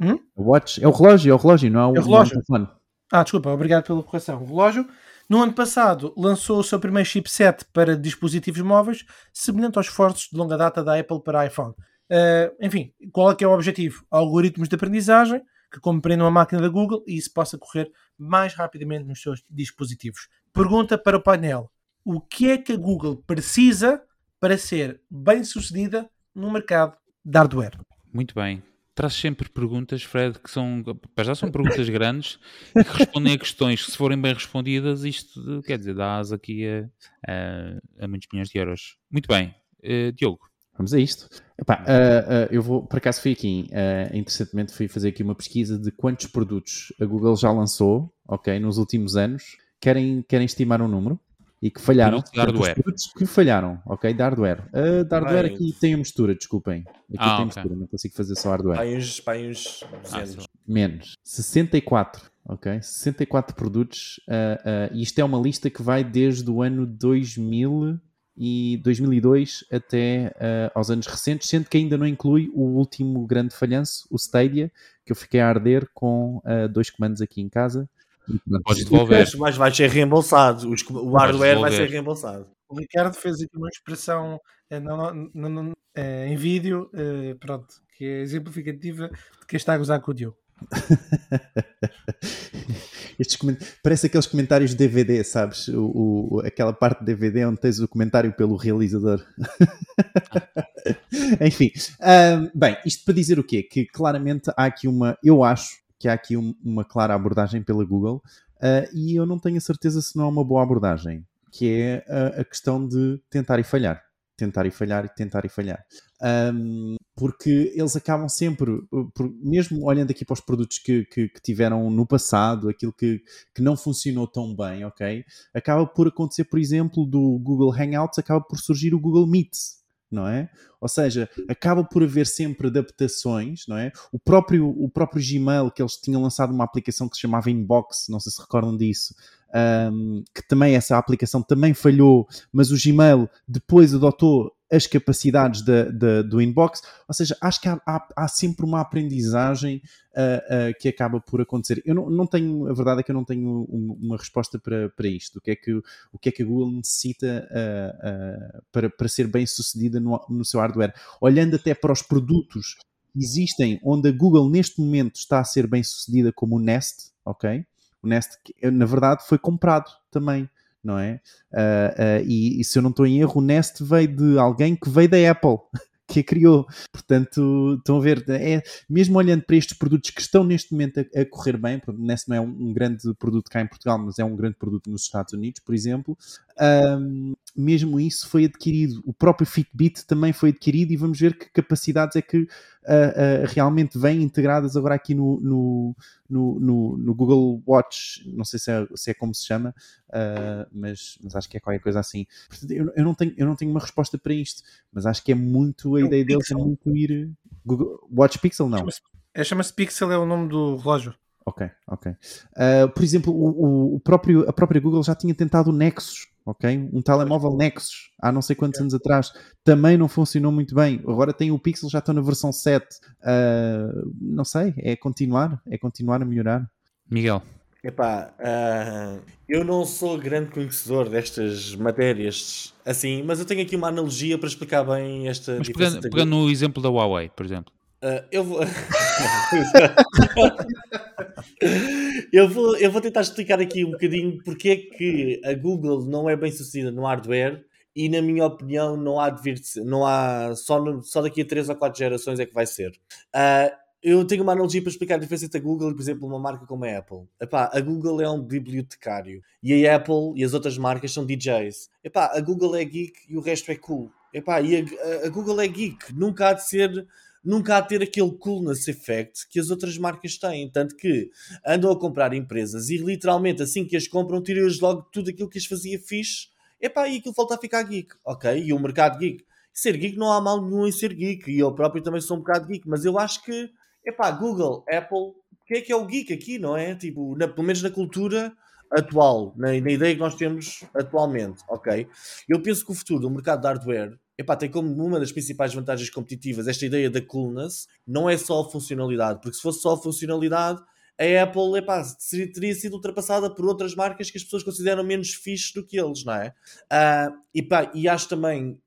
é, hum? Watch, é o relógio, é o relógio, não é o, é o relógio. telefone. Ah, desculpa, obrigado pela correção. O relógio, no ano passado, lançou o seu primeiro chipset para dispositivos móveis, semelhante aos esforços de longa data da Apple para iPhone. Uh, enfim, qual é que é o objetivo? Algoritmos de aprendizagem que compreendam a máquina da Google e isso possa correr mais rapidamente nos seus dispositivos. Pergunta para o painel: o que é que a Google precisa para ser bem sucedida no mercado de hardware? Muito bem. Traz sempre perguntas, Fred, que são, já são perguntas grandes e que respondem a questões que, se forem bem respondidas, isto quer dizer, dá asa aqui a, a, a muitos milhões de euros. Muito bem. Uh, Diogo. Vamos a isto. Epá, uh, uh, eu vou, por acaso fui aqui, uh, interessantemente fui fazer aqui uma pesquisa de quantos produtos a Google já lançou, ok, nos últimos anos. Querem, querem estimar um número? E que falharam. De hardware. que falharam, ok? De hardware. Uh, de hardware aqui tem a mistura, desculpem. Aqui ah, tem okay. mistura, não consigo fazer só hardware. Pai uns, pai uns ah, Menos. 64, ok? 64 produtos. Uh, uh, e isto é uma lista que vai desde o ano 2000 e 2002 até uh, aos anos recentes, sendo que ainda não inclui o último grande falhanço, o Stadia, que eu fiquei a arder com uh, dois comandos aqui em casa Podes devolver. Mas vai ser reembolsado. O hardware vai ser reembolsado. O Ricardo fez aqui uma expressão eh, eh, em vídeo, eh, pronto, que é exemplificativa de quem está a gozar com o Diogo. *laughs* Estes Parece aqueles comentários de DVD, sabes? O, o, aquela parte de DVD onde tens o comentário pelo realizador. *laughs* Enfim, um, bem, isto para dizer o quê? Que claramente há aqui uma, eu acho, que há aqui um, uma clara abordagem pela Google uh, e eu não tenho a certeza se não é uma boa abordagem, que é a, a questão de tentar e falhar. Tentar e falhar e tentar e falhar. Um, porque eles acabam sempre, por, mesmo olhando aqui para os produtos que, que, que, tiveram no passado, aquilo que, que não funcionou tão bem, ok? Acaba por acontecer, por exemplo, do Google Hangouts, acaba por surgir o Google Meets, não é? Ou seja, acaba por haver sempre adaptações, não é? O próprio, o próprio Gmail, que eles tinham lançado uma aplicação que se chamava Inbox, não sei se recordam disso, um, que também essa aplicação também falhou, mas o Gmail depois adotou as capacidades da, da, do inbox. Ou seja, acho que há, há, há sempre uma aprendizagem uh, uh, que acaba por acontecer. Eu não, não, tenho, a verdade é que eu não tenho uma resposta para, para isto. O que, é que, o que é que a Google necessita uh, para, para ser bem sucedida no, no seu hardware? Olhando até para os produtos que existem, onde a Google neste momento está a ser bem sucedida como o Nest, ok? O Nest, na verdade, foi comprado também não é? Uh, uh, e, e, se eu não estou em erro, o Nest veio de alguém que veio da Apple. *laughs* que a criou. Portanto, estão a ver, é, mesmo olhando para estes produtos que estão neste momento a, a correr bem, o Nest não é um, um, grande produto cá em Portugal, mas é um grande produto nos Estados Unidos, por exemplo, um, mesmo isso foi adquirido. O próprio Fitbit também foi adquirido e vamos ver que capacidades é que uh, uh, realmente vêm integradas agora aqui no, no, no, no, Google Watch. Não sei se é, se é como se chama, uh, mas, mas acho que é qualquer coisa assim. Portanto, eu, eu, não tenho, eu não tenho uma resposta para isto, mas acho que é muito a é ideia deles é muito ir. Google, Watch Pixel não. Chama-se é, chama Pixel, é o nome do relógio. Ok, ok. Por exemplo, o, o, próprio, a própria Google já tinha tentado o Nexus, ok? Um telemóvel Nexus, há não sei quantos anos atrás, também não funcionou muito bem. Agora tem o Pixel, já estão na versão 7. Uh, ah, não sei, é continuar, é continuar a melhorar. Miguel. Epá, uh, eu não sou grande conhecedor destas matérias assim, mas eu tenho aqui uma analogia para explicar bem esta mas pegando, pegando no exemplo da Huawei, por exemplo. Uh, eu vou. *laughs* eu, vou, eu vou tentar explicar aqui um bocadinho porque é que a Google não é bem sucedida no hardware e, na minha opinião, não há de vir não há só, no, só daqui a 3 ou 4 gerações é que vai ser. Uh, eu tenho uma analogia para explicar a diferença entre a Google e, por exemplo, uma marca como a Apple. Epá, a Google é um bibliotecário e a Apple e as outras marcas são DJs. Epá, a Google é geek e o resto é cool. Epá, e a, a Google é geek, nunca há de ser nunca de ter aquele coolness effect que as outras marcas têm. Tanto que andam a comprar empresas e literalmente assim que as compram, tiram-lhes logo tudo aquilo que as fazia fixe. Epá, e aquilo volta a ficar geek, ok? E o mercado geek. Ser geek não há mal nenhum em ser geek. E eu próprio também sou um bocado geek. Mas eu acho que, epá, Google, Apple, o que é que é o geek aqui, não é? Tipo, na, pelo menos na cultura atual, na, na, ideia que nós temos atualmente, ok? Eu penso que o futuro do mercado de hardware epá, tem como uma das principais vantagens competitivas esta ideia da coolness, não é só a funcionalidade, porque se fosse só a funcionalidade, a Apple epá, teria sido ultrapassada por outras marcas que as pessoas consideram menos fixe do que eles, não é? Uh, e, e acho também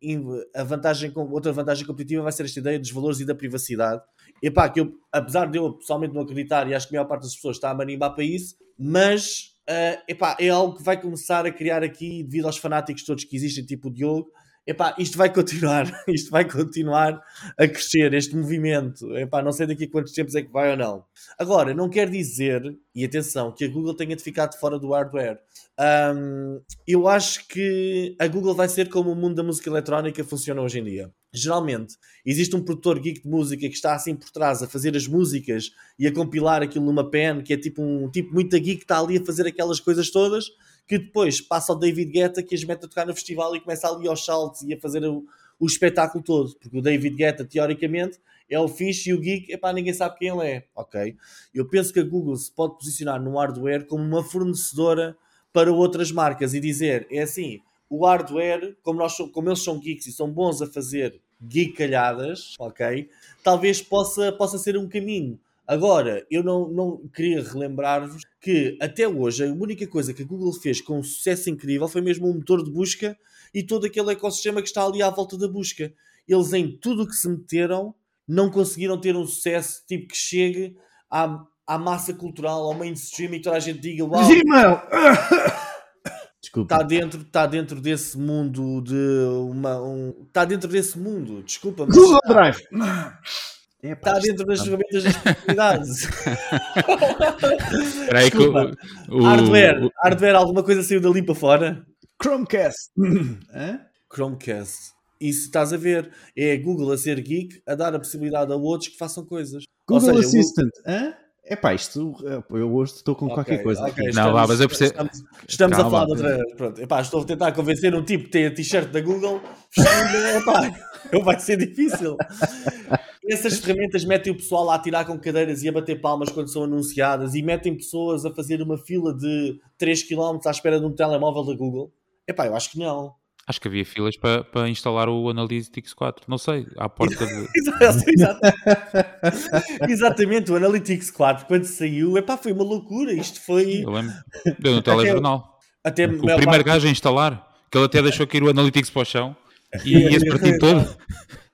a vantagem, outra vantagem competitiva vai ser esta ideia dos valores e da privacidade. Epá, que eu, apesar de eu pessoalmente não acreditar, e acho que a maior parte das pessoas está a marimbar para isso, mas uh, epá, é algo que vai começar a criar aqui, devido aos fanáticos todos que existem, tipo o Diogo, epá, isto vai continuar, *laughs* isto vai continuar a crescer, este movimento. Epá, não sei daqui a quantos tempos é que vai ou não. Agora, não quer dizer, e atenção, que a Google tenha de ficar de fora do hardware. Um, eu acho que a Google vai ser como o mundo da música eletrónica funciona hoje em dia. Geralmente, existe um produtor geek de música que está assim por trás a fazer as músicas e a compilar aquilo numa pen, que é tipo um tipo muito geek que está ali a fazer aquelas coisas todas que depois passa ao David Guetta que as mete a tocar no festival e começa ali aos saltos e a fazer o, o espetáculo todo, porque o David Guetta, teoricamente, é o fixe e o geek, epá, ninguém sabe quem ele é, ok? Eu penso que a Google se pode posicionar no hardware como uma fornecedora para outras marcas e dizer, é assim, o hardware, como, nós, como eles são geeks e são bons a fazer geekalhadas, ok? Talvez possa, possa ser um caminho. Agora, eu não, não queria relembrar-vos que até hoje a única coisa que a Google fez com um sucesso incrível foi mesmo um motor de busca e todo aquele ecossistema que está ali à volta da busca. Eles em tudo o que se meteram não conseguiram ter um sucesso tipo que chegue à, à massa cultural, ao mainstream e toda a gente diga uau. *laughs* Desculpa. Está dentro, está dentro desse mundo de uma. Um, está dentro desse mundo, desculpa. Google Drive. É, pá, está dentro das ferramentas das possibilidades. Espera aí que o, o, hardware, o, hardware, alguma coisa saiu dali para fora? Chromecast. *coughs* Chromecast. Isso estás a ver. É a Google a ser geek a dar a possibilidade a outros que façam coisas. Google seja, Assistant. Hã? É pá, isto eu hoje estou com okay, qualquer coisa. Okay, não, estamos, mas eu percebo. Estamos, estamos Calma, a falar de outra. Pronto, epá, estou a tentar convencer um tipo que tem a t-shirt da Google. epá, *laughs* vai ser difícil. Essas ferramentas metem o pessoal a atirar com cadeiras e a bater palmas quando são anunciadas e metem pessoas a fazer uma fila de 3 km à espera de um telemóvel da Google? Epá, eu acho que não. Acho que havia filas para, para instalar o Analytics 4. Não sei, à porta de. *laughs* Exatamente, o Analytics 4, quando saiu, epá, foi uma loucura. Isto foi. Eu lembro. Deu no telejornal. Até o primeiro parte... gajo a instalar, que ele até *laughs* deixou cair o Analytics para o chão *laughs* e ia-se partir todo.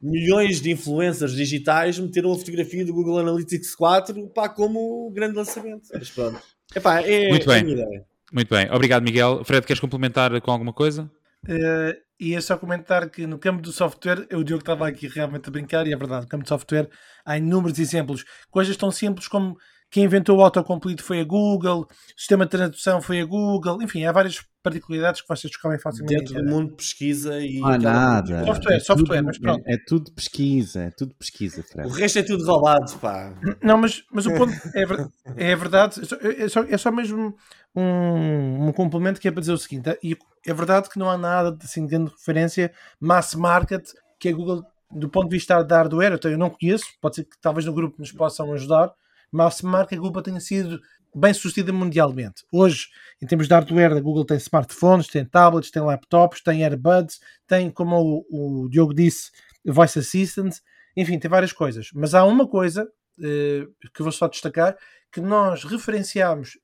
Milhões de influencers digitais meteram a fotografia do Google Analytics 4 pá, como grande lançamento. Mas pronto. Epá, é, Muito bem. É Muito bem. Obrigado, Miguel. Fred, queres complementar com alguma coisa? Uh, e é só comentar que no campo do software, o Diogo estava aqui realmente a brincar, e é verdade, no campo do software há inúmeros exemplos. Coisas tão simples como quem inventou o autocomplete foi a Google, o sistema de tradução foi a Google, enfim, há várias particularidades que vocês descobrem facilmente. Dentro do mundo de pesquisa e. Não há nada. Software, é software, tudo, mas pronto. É, é, tudo pesquisa, é tudo pesquisa, Fred. O resto é tudo roubado, pá. Não, mas, mas o ponto é, é verdade, é só, é só mesmo um, um complemento que é para dizer o seguinte: é, é verdade que não há nada assim, de grande referência mass market que a Google, do ponto de vista da hardware, eu não conheço, pode ser que talvez no grupo nos possam ajudar, mass market a Google tenha sido bem sucedida mundialmente. Hoje, em termos de hardware, a Google tem smartphones, tem tablets, tem laptops, tem AirBuds, tem, como o, o Diogo disse, Voice Assistant, enfim, tem várias coisas. Mas há uma coisa eh, que vou só destacar, que nós referenciámos,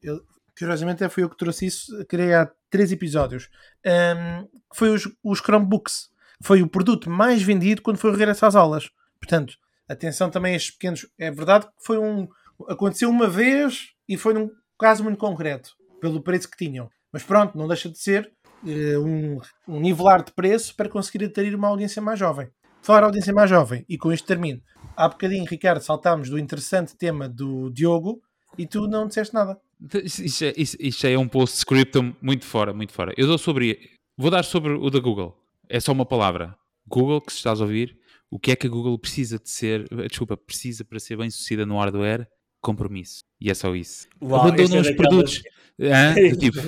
curiosamente foi eu que trouxe isso, criei há três episódios, um, ehm, foi os, os Chromebooks. Foi o produto mais vendido quando foi o regresso às aulas. Portanto, atenção também a estes pequenos. É verdade que foi um. Aconteceu uma vez e foi num caso muito concreto, pelo preço que tinham. Mas pronto, não deixa de ser uh, um, um, nivelar de preço para conseguir atrair uma audiência mais jovem. Falar audiência mais jovem, e com isto termino. Há bocadinho, Ricardo, saltámos do interessante tema do Diogo e tu não disseste nada. Isto é, isto, é um post-scriptum muito fora, muito fora. Eu dou sobre. Vou dar sobre o da Google. É só uma palavra. Google, que se estás a ouvir, o que é que a Google precisa de ser, desculpa, precisa para ser bem sucedida no hardware? Compromisso. E é só isso. Uau, Abandonam é os produtos. Ah, *laughs* tipo,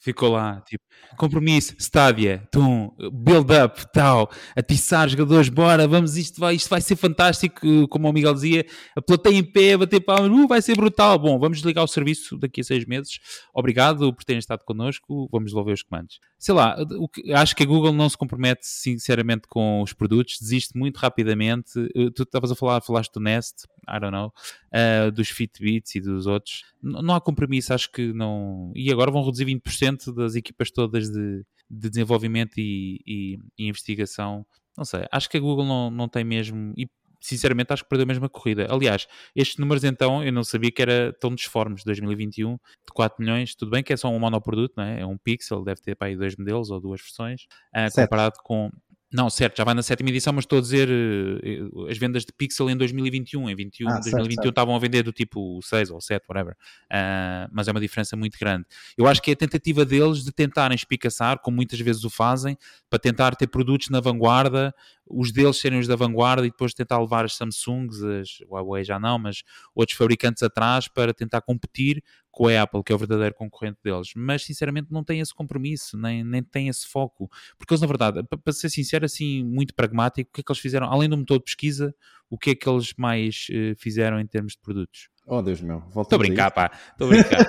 Ficou lá, tipo, compromisso, Stadia, tum, build-up, tal, atiçar jogadores, bora, vamos, isto vai, isto vai ser fantástico, como o Miguel dizia, a plateia em pé, bater palmas, uh, vai ser brutal. Bom, vamos desligar o serviço daqui a seis meses. Obrigado por terem estado connosco, vamos devolver os comandos. Sei lá, que, acho que a Google não se compromete sinceramente com os produtos, desiste muito rapidamente. Uh, tu estavas a falar, falaste do Nest, I don't know, uh, dos Fitbits e dos outros. N não há compromisso, acho que não. E agora vão reduzir 20% das equipas todas de, de desenvolvimento e, e, e, investigação. Não sei, acho que a Google não, não tem mesmo. E sinceramente acho que perdeu a corrida. Aliás, estes números então eu não sabia que era tão disformes. 2021 de 4 milhões, tudo bem que é só um monoproduto, não é? é um Pixel, deve ter para aí dois modelos ou duas versões, uh, comparado com não, certo, já vai na sétima edição, mas estou a dizer uh, as vendas de Pixel em 2021. Em 21, ah, 2021 certo, estavam a vender do tipo 6 ou 7, whatever. Uh, mas é uma diferença muito grande. Eu acho que é a tentativa deles de tentarem espicaçar, como muitas vezes o fazem, para tentar ter produtos na vanguarda, os deles serem os da vanguarda e depois tentar levar as Samsungs, as Huawei já não, mas outros fabricantes atrás para tentar competir com a Apple, que é o verdadeiro concorrente deles. Mas sinceramente não tem esse compromisso, nem, nem tem esse foco. Porque eles, na verdade, para ser sincero, assim, muito pragmático, o que é que eles fizeram? Além do motor de pesquisa, o que é que eles mais uh, fizeram em termos de produtos? Oh Deus meu, Estou a brincar, pá. Estou a brincar.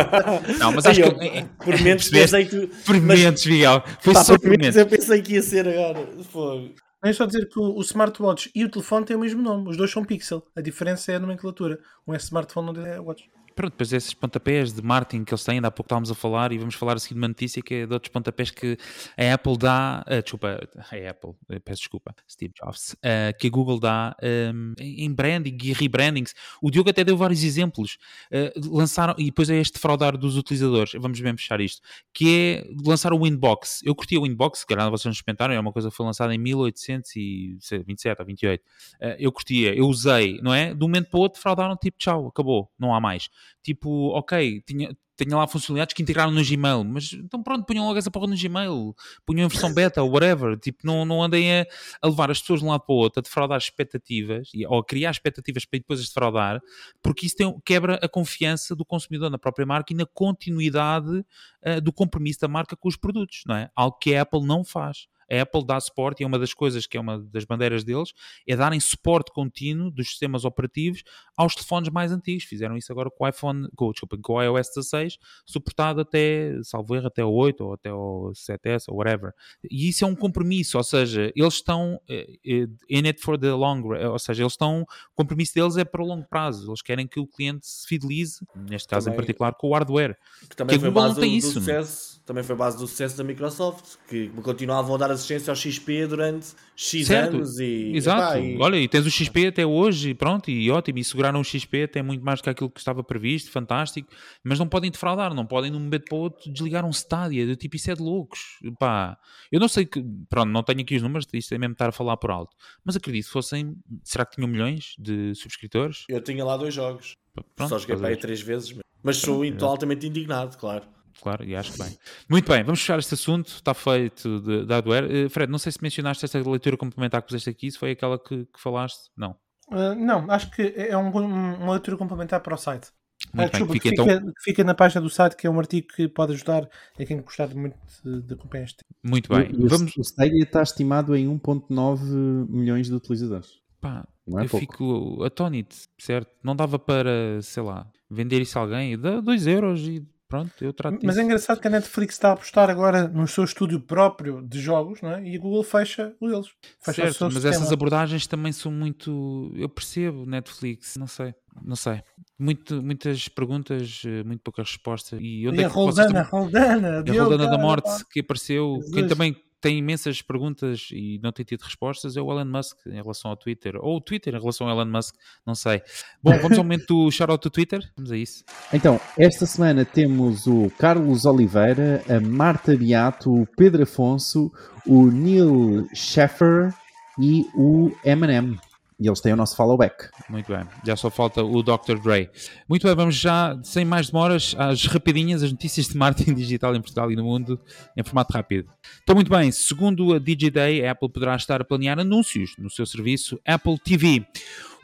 *laughs* não, mas acho eu, que. Eh, por menos *laughs* pensei que. Por menos, Miguel. Foi pá, só por menos. Eu pensei que ia ser agora. Foi. É só dizer que o, smartwatch e o telefone têm o mesmo nome, os dois são Pixel. A diferença é a nomenclatura. Um é smartphone, outro é watch pronto, depois esses pontapés de marketing que eles têm, ainda há pouco estávamos a falar e vamos falar assim de uma notícia que é de outros pontapés que a Apple dá, uh, desculpa, a Apple, peço desculpa, Steve Jobs, uh, que a Google dá um, em branding e rebrandings. O Diogo até deu vários exemplos. Uh, lançaram, e depois é este fraudar dos utilizadores, vamos bem fechar isto, que é lançar o Winbox. Eu curti o Winbox, que vocês nos experimentaram, é uma coisa que foi lançada em 1827 ou 28. eu curtia, eu usei, não é? De um momento para o outro fraudaram, tipo, tchau, acabou, não há mais tipo, ok, tinha, tinha lá funcionalidades que integraram no Gmail, mas então pronto, punham logo essa porra no Gmail, punham em versão beta ou whatever, tipo, não, não andem a, a, levar as pessoas de um lado para o outro, a defraudar expectativas, ou a criar expectativas para depois as defraudar, porque isso tem, quebra a confiança do consumidor na própria marca e na continuidade uh, do compromisso da marca com os produtos, não é? Algo que a Apple não faz. A Apple dá suporte e é uma das coisas que é uma das bandeiras deles é darem suporte contínuo dos sistemas operativos aos telefones mais antigos. Fizeram isso agora com o iPhone, com, desculpa, com o iOS 16, suportado até, salvo erro, até o 8 ou até o 7S ou whatever. E isso é um compromisso, ou seja, eles estão eh, eh, in it for the long run, ou seja, eles estão, o compromisso deles é para o longo prazo. Eles querem que o cliente se fidelize, neste caso Também- em particular com o hardware. Que também Que a foi base do, isso, do não? sucesso, também foi base do sucesso da Microsoft, que continuavam a dar assistência ao XP durante X Certo. anos e Exato. epá, e- Olha, e tens o XP até hoje, pronto, e ótimo, e seguraram o XP até muito mais do que aquilo que estava previsto, fantástico, mas não podem defraudar, não podem de um momento para o outro desligar um Stadia, do tipo, isso é de loucos. Pá, eu não sei que, pronto, não tenho aqui os números, isto é mesmo estar a falar por alto, mas acredito que fossem, será que tinham milhões de subscritores? eu tinha lá dois jogos. Pronto, Só joguei para aí três vezes, mas sou Pronto, altamente indignado, claro. Claro, e acho que bem. Muito bem, vamos fechar este assunto. Está feito de, de hardware. Eh, Fred, não sei se mencionaste esta leitura complementar que puseste aqui, se foi aquela que, que falaste. Não. Ah, não, acho que é um, um- uma leitura complementar para o site. Ah, Muito bem, desculpa, fica que então. fica, na página do site, que é um artigo que pode ajudar a quem gostar muito de, de acompanhar este tema. Muito bem. O, Vamos. o Stadia está estimado em 1.9 milhões de utilizadores. Pá, é eu pouco. fico atónito, certo? Não dava para, sei lá, vender isso a alguém, dá 2 euros e pronto, eu trato Mas é engraçado que a Netflix está a apostar agora no seu estúdio próprio de jogos, não é? E a Google fecha o deles. Fecha Certo, mas sistema. essas abordagens também são muito. Eu percebo, Netflix, não sei, não sei. Muito, muitas perguntas, eh, muito poucas respostas. E onde E é a Roldana, também- Roldana, a Roldana da Morte pá. que apareceu, quem Jesus. também tem imensas perguntas e não tem tido respostas é o Elon Musk em relação ao Twitter, ou o Twitter em relação ao Elon Musk, não sei. Bom, vamos ao momento do shout-out do Twitter, vamos a isso. Então, esta semana temos o Carlos Oliveira, a Marta Beato, o Pedro Afonso, o Neil Sheffer e o Eminem. E eles têm o nosso follow back. Muito bem, já só falta o Dr. Dre. Muito bem, vamos já, sem mais demoras, às rapidinhas, as notícias de marketing *laughs* digital em Portugal e no mundo, em formato rápido. Então, muito bem, segundo a DigiDay, a Apple poderá estar a planear anúncios no seu serviço Apple TV.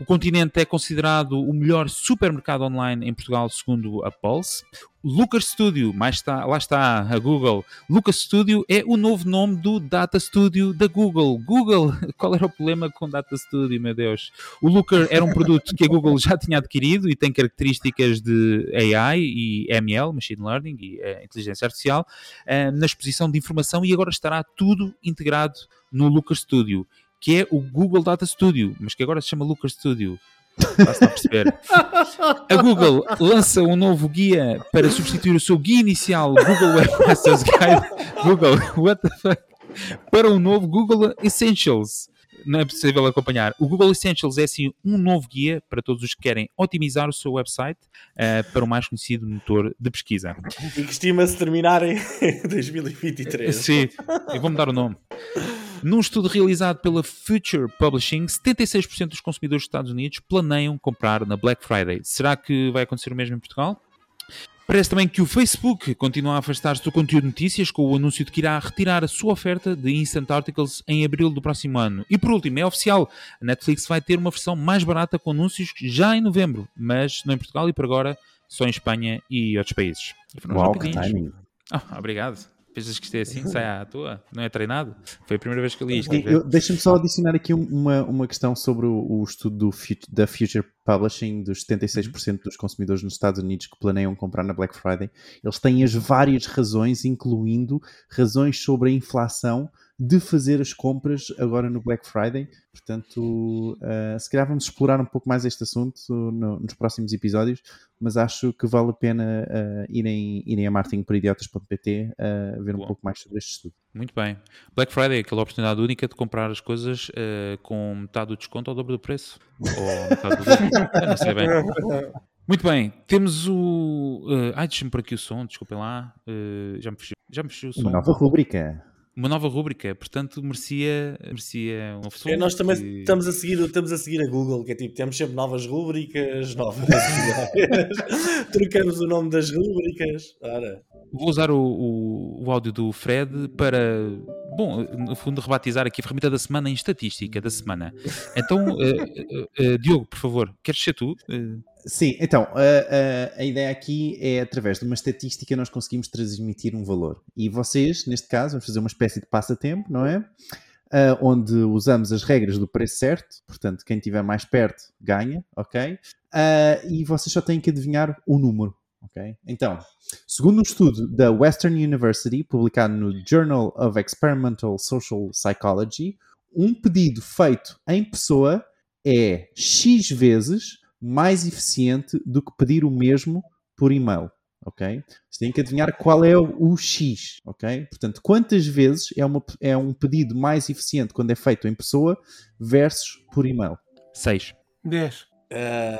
O continente é considerado o melhor supermercado online em Portugal, segundo a Pulse. O Lucas Studio, mais está, lá está a Google. Lucas Studio é o novo nome do Data Studio da Google. Google, *laughs* qual era o problema com Data Studio, meu Deus? O Looker era um produto que a Google já tinha adquirido e tem características de AI e ML, Machine Learning e eh, Inteligência Artificial, eh, na exposição de informação e agora estará tudo integrado no Looker Studio, que é o Google Data Studio, mas que agora se chama Looker Studio. Lá se está a perceber. *laughs* A Google lança um novo guia para substituir o seu guia inicial, Google Webmasters Guide, Google, what the fuck, para um novo Google Essentials. Não é possível acompanhar. O Google Essentials é assim um novo guia para todos os que querem otimizar o seu website eh, para o mais conhecido motor de pesquisa. E que estima-se terminar em *laughs* 2023. Sim, eu vou mudar o nome. Num estudo realizado pela Future Publishing, 76% dos consumidores dos Estados Unidos planeiam comprar na Black Friday. Será que vai acontecer o mesmo em Portugal? Parece também que o Facebook continua a afastar-se do conteúdo de notícias com o anúncio de que irá retirar a sua oferta de Instant Articles em abril do próximo ano. E por último, é oficial, a Netflix vai ter uma versão mais barata com anúncios já em novembro, mas não em Portugal e por agora só em Espanha e outros países. E Uau, que timing. Ah, obrigado. Pensas que isto é assim? Sai à toa? Não é treinado? Foi a primeira vez que eu li isto. Deixa-me só adicionar aqui um- uma, uma questão sobre o, o estudo da Future Publishing dos 76% dos consumidores nos Estados Unidos que planeiam comprar na Black Friday. Eles têm as várias razões, incluindo razões sobre a inflação, de fazer as compras agora no Black Friday. Portanto, uh, se calhar vamos explorar um pouco mais este assunto no- nos próximos episódios, mas acho que vale a pena uh, irem, irem a marketingporidiotas.pt a ver um Boa. pouco mais sobre este estudo. Muito bem. Black Friday é aquela oportunidade única de comprar as coisas eh, com metade do desconto ao dobro do preço. Ou metade do dobro. *laughs* Eu não sei bem. Muito bem. Temos o. eh, ai, deixa-me por aqui o som, desculpem lá. Eh, já me fugiu. Já me fugiu o som. Uma nova rúbrica. Uma nova rúbrica, portanto, merecia, merecia um som. É, nós também que- estamos, a seguir, estamos a seguir a Google, que é tipo, temos sempre novas rúbricas, novas. *laughs* Trocamos o nome das rúbricas. Ora, Vou usar o, o, o áudio do Fred para, bom, no fundo, rebatizar aqui a ferramenta da semana em estatística da semana. Então, eh, eh, eh, Diogo, por favor, queres ser tu? Sim, então, a, a, a, ideia aqui é através de uma estatística nós conseguimos transmitir um valor. E vocês, neste caso, vamos fazer uma espécie de passatempo, não é? Uh, onde usamos as regras do preço certo, portanto, quem estiver mais perto ganha, ok? Uh, e vocês só têm que adivinhar o número, ok? Então, segundo um estudo da Western University, publicado no Journal of Experimental Social Psychology, um pedido feito em pessoa é X vezes mais eficiente do que pedir o mesmo por e-mail. Ok? Você tem que adivinhar qual é o, X, ok? Portanto, quantas vezes é, uma, é um pedido mais eficiente quando é feito em pessoa versus por e-mail? 6. 10. Uh,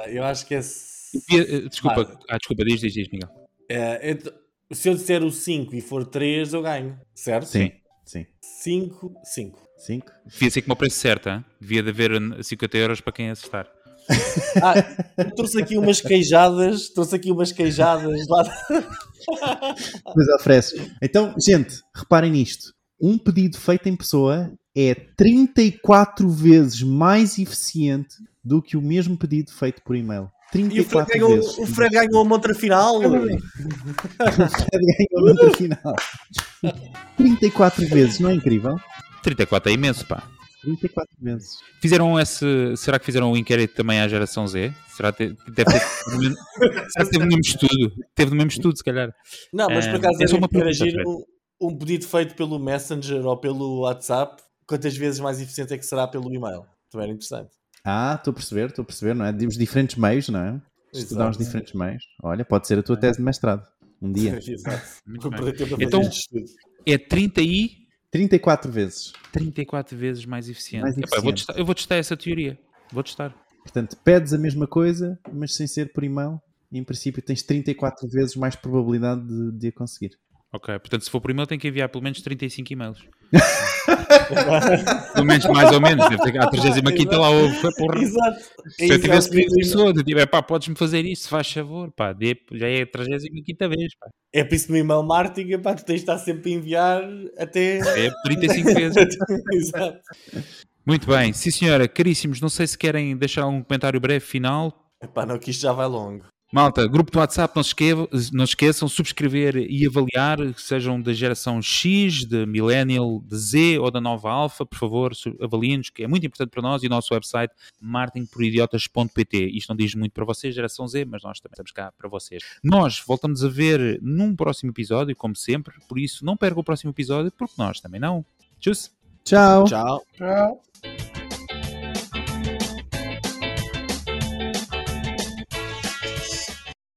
eu acho que é. Eh, desculpa, ah, ah desculpa, diz, diz, diz, Miguel. Uh, se eu disser o 5 e for 3, eu ganho, certo? Sim, sim. 5, 5. 5? Devia ser como o preço certo, hein? devia de haver 50 euros para quem acertar. Ah, trouxe aqui umas queijadas, trouxe aqui umas queijadas lá. Mas oferece. Então, gente, reparem nisto. Um pedido feito em pessoa é 34 vezes mais eficiente do que o mesmo pedido feito por e-mail. 34 e o Fred ganhou, vezes. O Fred ganhou a montra final. o Fred ganhou a montra final. *laughs* 34 vezes, não é incrível? 34 é imenso, pá. 34 vezes. Fizeram esse. Será que fizeram um inquérito também à geração Z? Será que deve ter. será que teve no mesmo estudo? Teve no mesmo estudo, se calhar. Não, mas por acaso é era interagir um, um pedido feito pelo Messenger ou pelo WhatsApp. Quantas vezes mais eficiente é que será pelo e-mail? Também era interessante. Ah, estou a perceber, estou a perceber, não é? De diferentes meios, não é? Estudar os diferentes meios. Olha, pode ser a tua tese de mestrado. Um dia. *laughs* Exato. Então, é 30 e 34 vezes. 34 vezes mais eficiente. Mais eficiente. Epá, eu, vou testar, eu, vou testar, essa teoria. Vou testar. Portanto, pedes a mesma coisa, mas sem ser por e-mail. E em princípio tens 34 vezes mais probabilidade de, de a conseguir. Ok, portanto, se for por e-mail, tem que enviar pelo menos 35 e-mails. *laughs* Pelo menos mais ou menos. Deve ter, a 35 lá houve. Porra. Exato. Se eu tivesse pedido pessoa, eu pá, podes-me fazer isso, faz favor, pá, de, já é a 35 vez, pá. É por isso no email marketing, pá, tu tens de estar sempre a enviar até. É 35 vezes. *laughs* Exato. Muito bem, sim senhora, caríssimos, não sei se querem deixar um comentário breve final. Epá, não, que isto já vai longo. Malta, grupo do WhatsApp, não se, esqueçam, não se esqueçam, subscrever e avaliar, sejam da geração X, de Millennial, de Z ou da nova Alpha, por favor, avaliem-nos, que é muito importante para nós e o nosso website marketingporidiotas.pt. Isto não diz muito para vocês, geração Z, mas nós também estamos cá para vocês. Nós voltamos a ver num próximo episódio, como sempre, por isso não perca o próximo episódio, porque nós também não. Tchau. Tchau. Tchau. Tchau.